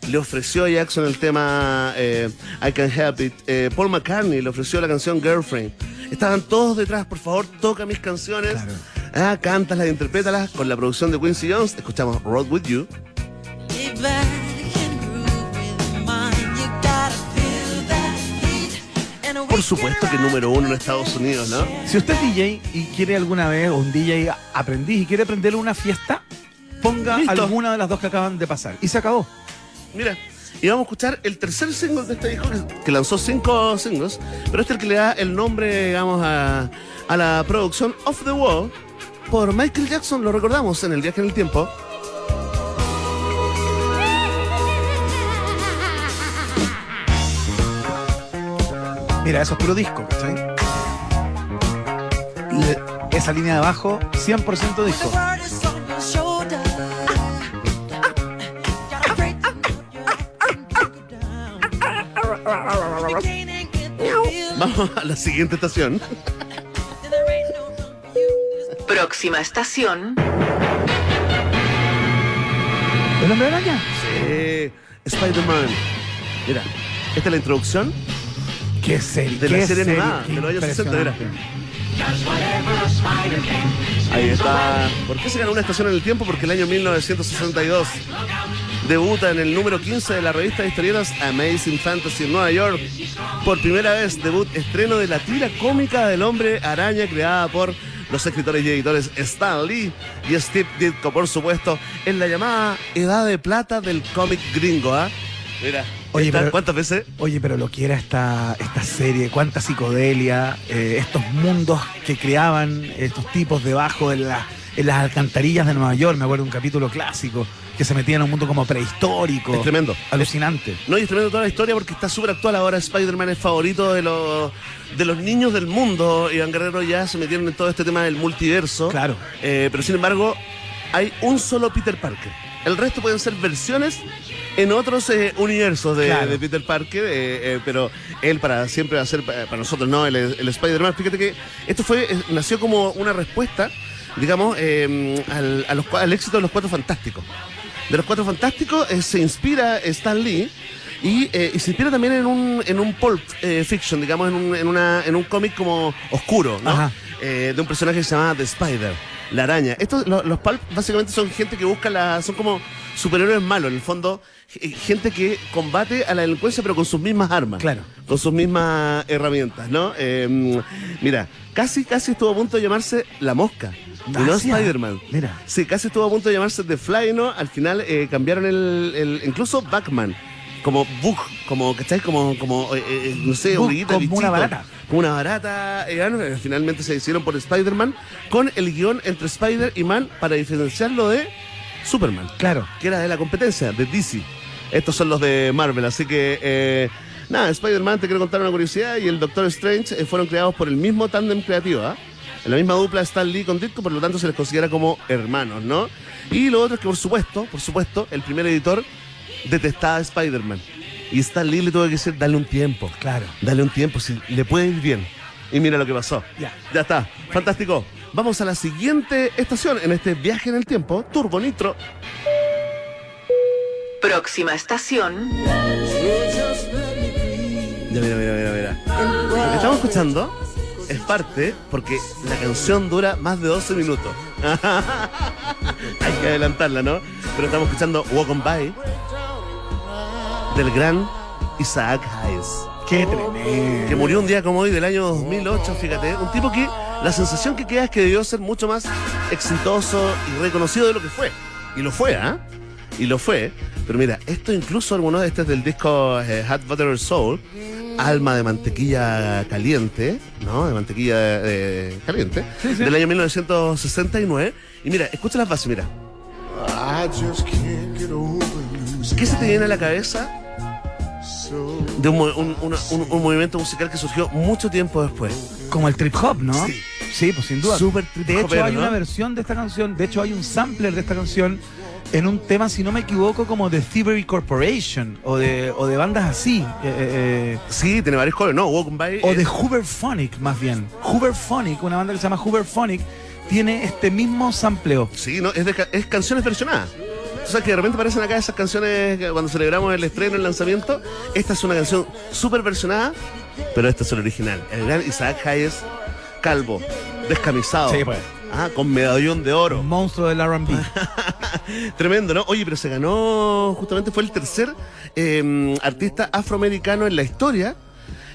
le ofreció a Jackson el tema eh, I Can Help It. Eh, Paul McCartney le ofreció la canción Girlfriend. Estaban todos detrás, por favor, toca mis canciones. Claro. Ah, cántalas, interprétalas con la producción de Quincy Jones. Escuchamos Road With You. Por supuesto que número uno en Estados Unidos, ¿no? Si usted es DJ y quiere alguna vez, o un DJ aprendiz y quiere aprenderle una fiesta, ponga Listo. alguna de las dos que acaban de pasar. Y se acabó. Mira, y vamos a escuchar el tercer single de este disco, que, lanzó cinco singles, pero este es el que le da el nombre, digamos, a, a la producción Off the Wall por Michael Jackson, lo recordamos en el viaje en el tiempo. Mira, eso es puro disco, ¿cachai? Le- esa línea de abajo, 100% disco. Vamos a la siguiente estación. Próxima estación. ¿El hombre araña? Eh, Spider-Man. Mira, esta es la introducción Qué serie. de la qué serie serie, animada de los años 60. Mira. impresionante. Ahí está. ¿Por qué se ganó una estación en el tiempo? Porque el año 1962 debuta en el número 15 de la revista de historietas Amazing Fantasy en Nueva York. Por primera vez, debut estreno de la tira cómica del hombre araña creada por los escritores y editores Stan Lee y Steve Ditko, por supuesto, en la llamada Edad de Plata del cómic gringo, ¿ah? Mira, Oye, pero- ¿cuántas veces? Oye, pero lo que era esta, esta serie, cuánta psicodelia, eh, estos mundos que creaban estos tipos debajo de la- en las alcantarillas de Nueva York. Me acuerdo de un capítulo clásico que se metía en un mundo como prehistórico. Es tremendo. Alucinante. No, y es tremendo toda la historia porque está súper actual ahora. Spider-Man es favorito de los, de los niños del mundo. Iván Guerrero ya se metieron en todo este tema del multiverso. Claro. Eh, pero sin embargo, hay un solo Peter Parker. El resto pueden ser versiones en otros eh, universos de, Claro. de Peter Parker, eh, eh, pero él para siempre va a ser, para para nosotros, no, el, el Spider-Man. Fíjate que esto fue eh, nació como una respuesta, digamos, eh, al, a los cua- al éxito de los Cuatro Fantásticos. De los Cuatro Fantásticos eh, se inspira Stan Lee y, eh, y se inspira también en un, en un pulp eh, fiction, digamos, en un, en una, en un cómic como oscuro, ¿no? Eh, de un personaje que se llama The Spider, la araña. Estos, lo- los pulp básicamente son gente que busca la, son como superhéroes malos, en el fondo, eh, gente que combate a la delincuencia pero con sus mismas armas. Claro. Con sus mismas herramientas, ¿no? Eh, mira, casi, casi estuvo a punto de llamarse La Mosca. Y no. Spider-Man. Mira. Sí, casi estuvo a punto de llamarse The Fly, ¿no? Al final eh, cambiaron el, el- Incluso Batman. Como Bug, como, ¿cachai? Como, como eh, no sé, Bug, como una barata. Como una barata. finalmente se hicieron por Spider-Man con el guion entre Spider y Man para diferenciarlo de Superman Claro. que era de la competencia, de DC. Estos son los de Marvel, así que eh, nada, Spider-Man te quiero contar una curiosidad y el Doctor Strange eh, fueron creados por el mismo tándem creativo, ¿ah? En la misma dupla Stan Lee con Ditko, por lo tanto se les considera como hermanos, ¿no? Y lo otro es que por supuesto, por supuesto, el primer editor detestaba a Spider-Man. Y Stan Lee le tuvo que decir, dale un tiempo. Claro. Dale un tiempo, si le puede ir bien. Y mira lo que pasó. Ya. Ya está. Fantástico. Vamos a la siguiente estación en este viaje en el tiempo, Turbo Nitro. Próxima estación, Ya, mira, mira, mira, mira. Lo que estamos escuchando es parte porque la canción dura más de 12 minutos. Hay que adelantarla, ¿no? Pero estamos escuchando Walk On By del gran Isaac Hayes. Qué tremendo. que murió un día como hoy del año 2008, fíjate, un tipo que la sensación que queda es que debió ser mucho más exitoso y reconocido de lo que fue. Y lo fue, ¿ah? Y lo fue. Pero mira, esto incluso algunos de este es del disco eh, Hot Butter Soul, Alma de mantequilla caliente, ¿no? De mantequilla eh, caliente, del año 1969. Y mira, escucha las bases, mira. ¿Qué se te viene a la cabeza de un, un- una- un- un movimiento musical que surgió mucho tiempo después? Como el trip hop, ¿no? Sí. Sí, pues sin duda. Súper trip De hecho, hopero, hay ¿no? una versión de esta canción, de hecho, hay un sampler de esta canción en un tema, si no me equivoco, como de Thievery Corporation o de, o de bandas así. eh, eh, eh, Sí, tiene varios colores, ¿no? Walk by. o eh, de Hoover Phonic, más bien. Hoover Phonic, una banda que se llama Hoover Phonic, tiene este mismo sampleo. Sí, no, es, de es canciones versionadas. O sea, que de repente aparecen acá esas canciones cuando celebramos el estreno, el lanzamiento. Esta es una canción súper versionada, pero esta es el original. El gran Isaac Hayes, calvo, descamisado. Sí, pues. Ah, con medallón de oro. Monstruo del RB. Tremendo, ¿no? Oye, pero se ganó, justamente fue el tercer eh, artista afroamericano en la historia.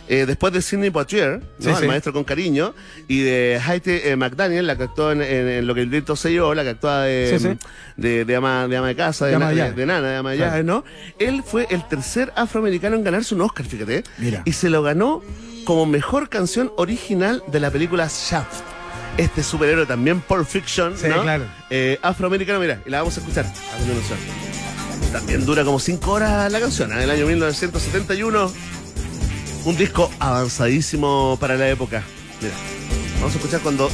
eh, después de Sidney Poitier, ¿no? Sí, el maestro con cariño, y de Haite eh, McDaniel, la que actuó en, en- en lo que el grito se llevó, la que actúa de, Sí, sí. de, de ama, de ama de casa, de, De ama na- de nana, de ama de llave, ¿no? Él fue el tercer afroamericano en ganarse un Oscar, fíjate. Mira. Y se lo ganó como mejor canción original de la película Shaft. Este superhéroe también, Pulp Fiction, Sí, ¿no? claro. Eh, afroamericano, mira, y la vamos a escuchar a continuación. También dura como 5 horas la canción, ¿eh? del año 1971. Un disco avanzadísimo para la época. Mira, vamos a escuchar cuando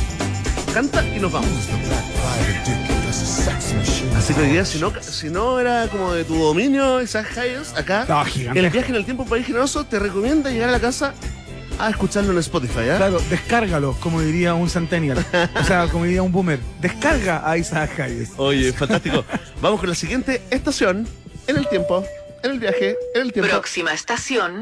canta y nos vamos. Así que hoy día, si no, si no era como de tu dominio esas Hayes, acá, No, el viaje en el tiempo país generoso te recomienda llegar a la casa a escucharlo en Spotify, ¿ah? Claro, descárgalo, como diría un centennial. O sea, como diría un boomer. Descarga a Isaac Hayes. Oye, fantástico. Vamos con la siguiente estación en el tiempo, en el viaje, en el tiempo. próxima estación,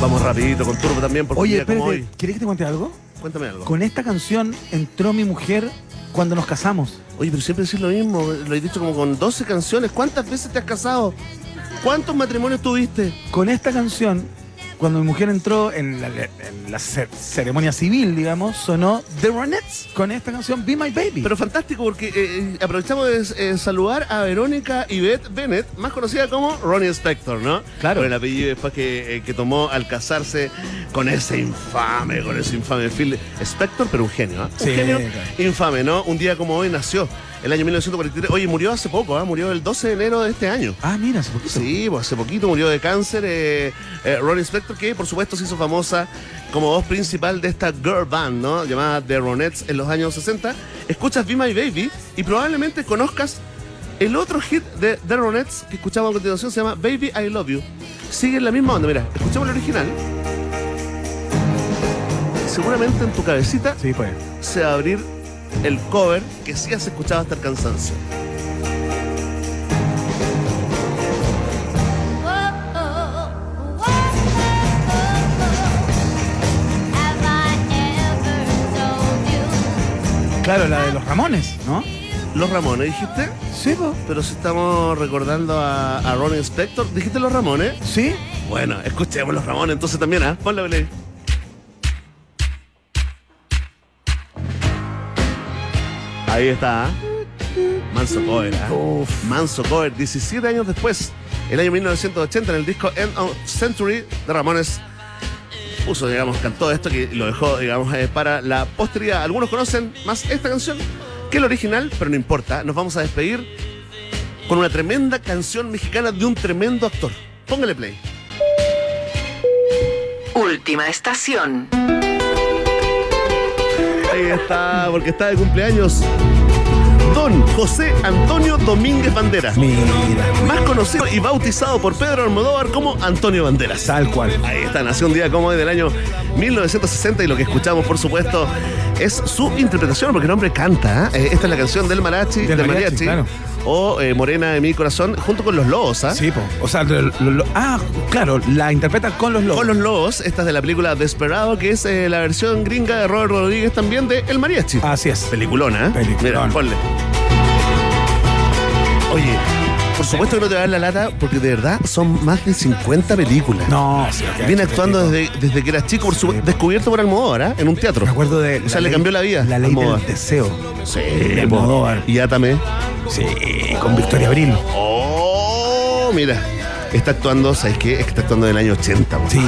Vamos rapidito con Turbo también porque un Oye, día como espérate, hoy. ¿querés que te cuente algo? Cuéntame algo. Con esta canción entró mi mujer cuando nos casamos. Oye, pero siempre decís lo mismo. Lo he dicho como con 12 canciones. ¿Cuántas veces te has casado? ¿Cuántos matrimonios tuviste? Con esta canción, cuando mi mujer entró en la, en la ce- ceremonia civil, digamos, sonó The Ronettes con esta canción Be My Baby. Pero fantástico porque eh, eh, aprovechamos de eh, saludar a Verónica Yvette Bennett, más conocida como Ronnie Spector, ¿no? Claro. Por el apellido después que, eh, que tomó al casarse con ese infame, con ese infame Phil Spector, pero un genio, ¿ah? Sí, un genio claro. infame, ¿no? Un día como hoy nació, el año 1943. Oye, murió hace poco, ¿ah? Murió el 12 de enero de este año. ah, mira, hace poquito. Sí, pues hace poquito murió de cáncer eh, eh, Ronnie Spector. Que por supuesto se hizo famosa como voz principal de esta girl band, ¿no? Llamada The Ronettes en los años 60. Escuchas Be My Baby y probablemente conozcas el otro hit de The Ronettes que escuchamos a continuación, se llama Baby I Love You. Sigue en la misma onda, mira, escuchamos el original. Seguramente en tu cabecita Sí, pues. se va a abrir el cover que sí has escuchado hasta el cansancio. Claro, la de los Ramones, ¿no? Los Ramones, dijiste, Sí, pues. pero si estamos recordando a, a Ronnie Spector, dijiste Los Ramones. Sí. Bueno, escuchemos Los Ramones entonces también, ¿ah? Ponle play. Ahí está. ¿ah? Manso cover. Uf. Manso cover, 17 años después, el año 1980, en el disco End of Century de Ramones, puso, digamos, cantó esto que lo dejó, digamos, eh, para la posteridad. Algunos conocen más esta canción que el original, pero no importa. Nos vamos a despedir con una tremenda canción mexicana de un tremendo actor. Póngale play. Última estación. Ahí está, porque está de cumpleaños. Don José Antonio Domínguez Banderas. Mira. Más conocido y bautizado por Pedro Almodóvar como Antonio Banderas. Tal cual. Ahí está, nació un día como hoy del año 1960 y lo que escuchamos, por supuesto, es su interpretación, porque el hombre canta. ¿eh? Eh, esta es la canción del mariachi, Del del mariachi, mariachi, claro. o eh, Morena de mi corazón, junto con los lobos. ¿ah? Sí, po. O sea, lo- lo- lo- ah, claro, la interpreta con los lobos. Con los lobos, esta es de la película Desperado, que es eh, la versión gringa de Robert Rodríguez también de El Mariachi. Así es. Peliculona, ¿eh? Peliculón. Mira, ponle. Oye, supuesto que no te va a dar la lata porque de verdad son más de 50 películas. No, sí, Viene actuando desde, desde que era chico, por su- descubierto por Almodóvar, ¿ah? en un teatro. Me acuerdo de. O sea, le cambió la vida. La ley Almodóvar. del deseo. Sí, de. Almodóvar. Y Átame. Sí, con Victoria Abril. Oh, mira. Está actuando, ¿sabes qué? Está actuando en el año 80. po. Sí,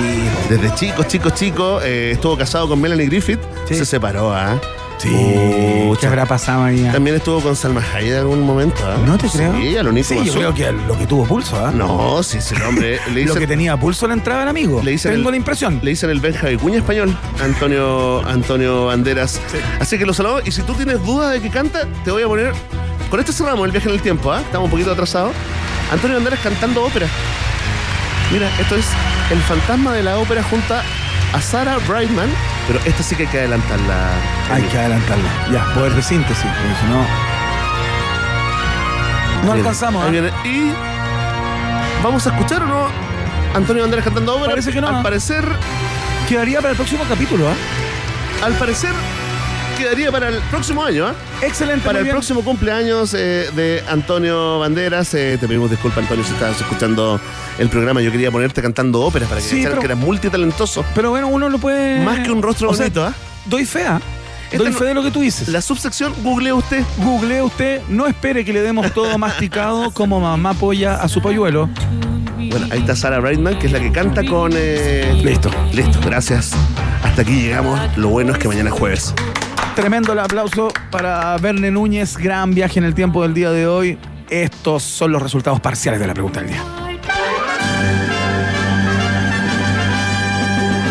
Desde chico, chico, chico, eh, estuvo casado con Melanie Griffith, Sí. se separó, ¿ah? Sí. ¿Qué habrá pasado ahí? ah? También estuvo con Salma Hayek en algún momento, ¿ah? No te creo. Sí, a lo único Sí, yo creo que lo que tuvo pulso, ¿ah? No, sí, ese hombre le Lo que tenía pulso la entrada del amigo. Le Tengo el- la impresión. le dicen el Benja Vicuña español, Antonio, Antonio Banderas. Sí. Así que lo saludo. Y si tú tienes duda de que canta, te voy a poner. Con esto cerramos el viaje en el tiempo, ¿ah? Estamos un poquito atrasados. Antonio Banderas cantando ópera. Mira, esto es El fantasma de la ópera junto a Sarah Brightman. Pero esta sí que hay que adelantarla. Hay que adelantarla. Ya, poder de síntesis, porque si no. No alcanzamos. ahí viene. Y. ¿Vamos a escuchar o no? Antonio Banderas cantando ópera. Parece que no. Al parecer. Quedaría para el próximo capítulo, ¿ah? Al parecer. Quedaría para el próximo año, ¿ah? Excelente. Para el bien. próximo cumpleaños eh, de Antonio Banderas, eh, te pedimos disculpas, Antonio, si estabas escuchando el programa. Yo quería ponerte cantando óperas para que Sí, pero- que eras multitalentoso. Pero bueno, uno lo puede. Más que un rostro O bonito, ¿ah? Doy fe, ¿ah? Este Doy fe de lo que tú dices. La subsección, google usted. Google usted, no espere que le demos todo masticado como mamá apoya a su polluelo. Bueno, ahí está Sarah Brightman, que es la que canta con. eh, Listo. Listo, gracias. Hasta aquí llegamos. Lo bueno es que mañana es jueves. Tremendo el aplauso para Verne Núñez. Gran viaje en el tiempo del día de hoy. Estos son los resultados parciales de la pregunta del día.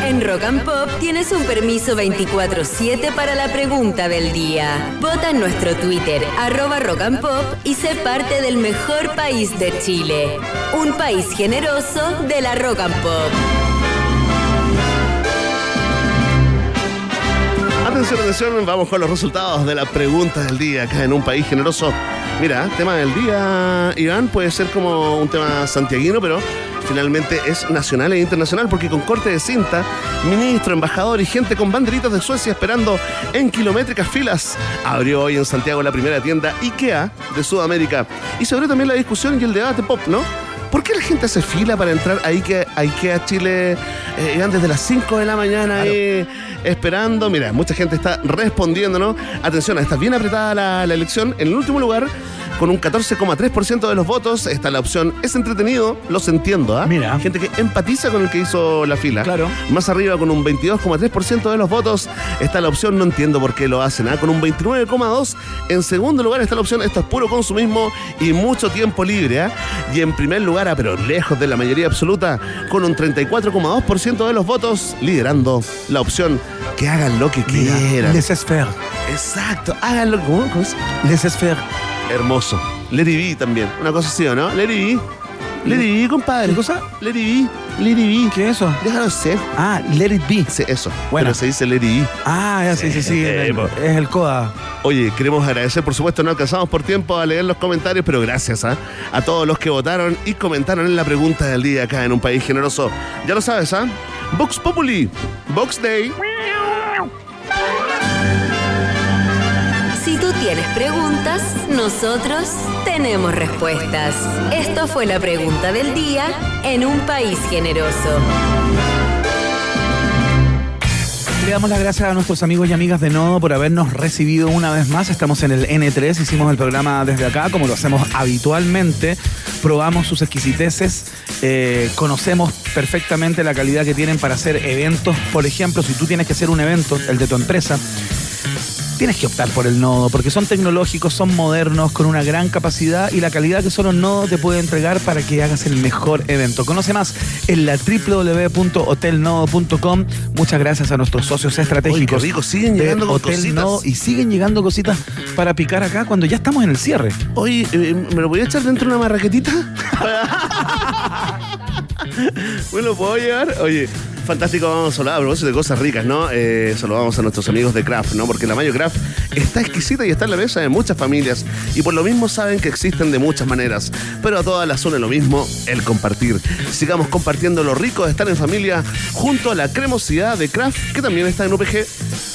En Rock and Pop tienes un permiso 24-7 para la pregunta del día. Vota en nuestro Twitter, arroba Rock Pop, y sé parte del mejor país de Chile. Un país generoso de la Rock and Pop. Atención, atención, vamos con los resultados de la pregunta del día acá en un país generoso. Mira, tema del día, Iván, puede ser como un tema santiaguino, pero finalmente es nacional e internacional porque con corte de cinta, ministro, embajador y gente con banderitas de Suecia esperando en kilométricas filas, abrió hoy en Santiago la primera tienda IKEA de Sudamérica. Y se abrió también la discusión y el debate pop, ¿no? ¿Por qué la gente hace fila para entrar a IKEA, a IKEA Chile eh, Iván, desde las 5 de la mañana ahí esperando? Mira, mucha gente está respondiendo, ¿no? Atención, está bien apretada la, la elección. En el último lugar, con un 14,3% de los votos, está la opción es entretenido, los entiendo, ¿ah? Mira. Gente que empatiza con el que hizo la fila. Claro. Más arriba, con un 22,3% de los votos, está la opción no entiendo por qué lo hacen, ¿ah? Con un 29,2%. En segundo lugar está la opción esto es puro consumismo y mucho tiempo libre, ¿ah? Y en primer lugar, pero lejos de la mayoría absoluta, con un 34,2% de los votos, liderando la opción que hagan lo que quieran. Laissez faire. Exacto, hagan lo que ¿cómo? ¿Cómo es? Laissez faire. Hermoso. Lady B también, una cosa así, ¿o no? Lady B. Lady B, compadre. ¿Qué cosa? Lady B. Lady B. ¿Qué es eso? Déjalo ser. Ah, let it be. Sí, eso. Bueno. Pero se dice Lady B. Ah, ya sí, sí, sí. Eh, el- po. es el CODA. Oye, queremos agradecer, por supuesto, no alcanzamos por tiempo a leer los comentarios, pero gracias ¿ah? a todos los que votaron y comentaron en la pregunta del día acá en un país generoso. Ya lo sabes, ¿ah? Vox Populi, Vox Day. Tienes preguntas, nosotros tenemos respuestas. Esto fue la pregunta del día en un país generoso. Le damos las gracias a nuestros amigos y amigas de Nodo por habernos recibido una vez más. Estamos en el N3, hicimos el programa desde acá, como lo hacemos habitualmente. Probamos sus exquisiteces, eh, conocemos perfectamente la calidad que tienen para hacer eventos. Por ejemplo, si tú tienes que hacer un evento, el de tu empresa, tienes que optar por el nodo, porque son tecnológicos, son modernos, con una gran capacidad y la calidad que solo Nodo te puede entregar para que hagas el mejor evento. Conoce más en la www.hotelnodo.com. Muchas gracias a nuestros socios Oye, estratégicos. rico, siguen llegando Hotel cositas. Nodo y siguen llegando cositas para picar acá cuando ya estamos en el cierre. Oye, eh, ¿me lo voy a echar dentro de una marraquetita? ¿Me lo puedo llevar? Oye, fantástico, vamos a propósito de cosas ricas, ¿no? Eh, saludamos a nuestros amigos de Kraft, ¿no? Porque la mayo Kraft está exquisita y está en la mesa de muchas familias y por lo mismo saben que existen de muchas maneras, pero a todas las une lo mismo, el compartir. Sigamos compartiendo lo rico de estar en familia junto a la cremosidad de Kraft que también está en UPG.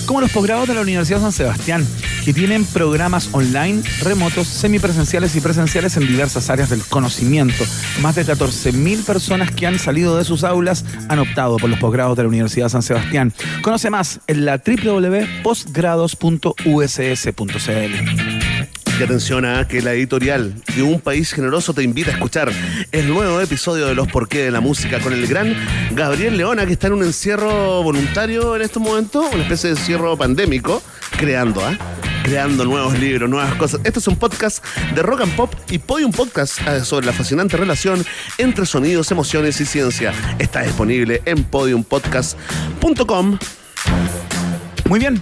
Como los posgrados de la Universidad San Sebastián, que tienen programas online, remotos, semipresenciales y presenciales en diversas áreas del conocimiento. Más de 14.000 personas que han salido de sus aulas han optado por los posgrados de la Universidad San Sebastián. Conoce más en la www.postgrados.uss.cl. Y atención a que la editorial de Un País Generoso te invita a escuchar el nuevo episodio de Los Porqué de la Música con el gran Gabriel Leona, que está en un encierro voluntario en estos momentos, una especie de encierro pandémico, creando, ¿ah? Creando nuevos libros, nuevas cosas. Este es un podcast de rock and pop y Podium Podcast eh, sobre la fascinante relación entre sonidos, emociones y ciencia. Está disponible en podiumpodcast.com. Muy bien,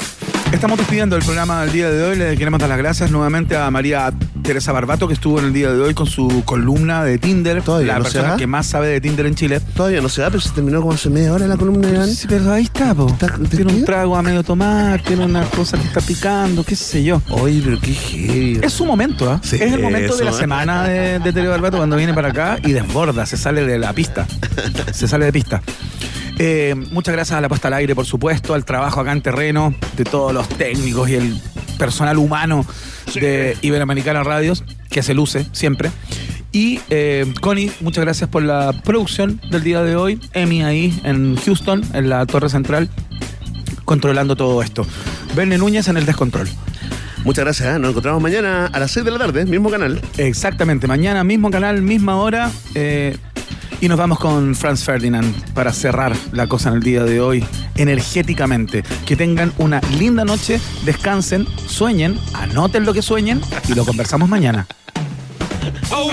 estamos despidiendo el programa del día de hoy. Le queremos dar las gracias nuevamente a María Teresa Barbato, que estuvo en el día de hoy con su columna de Tinder. Todavía la no se persona va. que más sabe de Tinder en Chile. Todavía no se da, pero se terminó como hace media hora la columna de Iván. Sí, pero ahí está, po. ¿Está- Tiene un trago a medio tomar, tiene una cosa que está picando, qué sé yo. Oye, pero qué heavy. Es su momento, ¿ah? Sí, es el momento de la ¿eh? semana de, de Tere Barbato cuando viene para acá y desborda, se sale de la pista. se sale de pista. Eh, muchas gracias a la puesta al aire, por supuesto, al trabajo acá en terreno de todos los técnicos y el personal humano de Iberoamericana Radios, que se luce siempre. Y eh, Connie, muchas gracias por la producción del día de hoy. Emi ahí en Houston, en la Torre Central, controlando todo esto. Verne Núñez en el descontrol. Muchas gracias, ¿eh? nos encontramos mañana a las 6 de la tarde, mismo canal. Exactamente, mañana mismo canal, misma hora. eh, y nos vamos con Franz Ferdinand para cerrar la cosa en el día de hoy energéticamente. Que tengan una linda noche, descansen, sueñen, anoten lo que sueñen y lo conversamos mañana. Oh,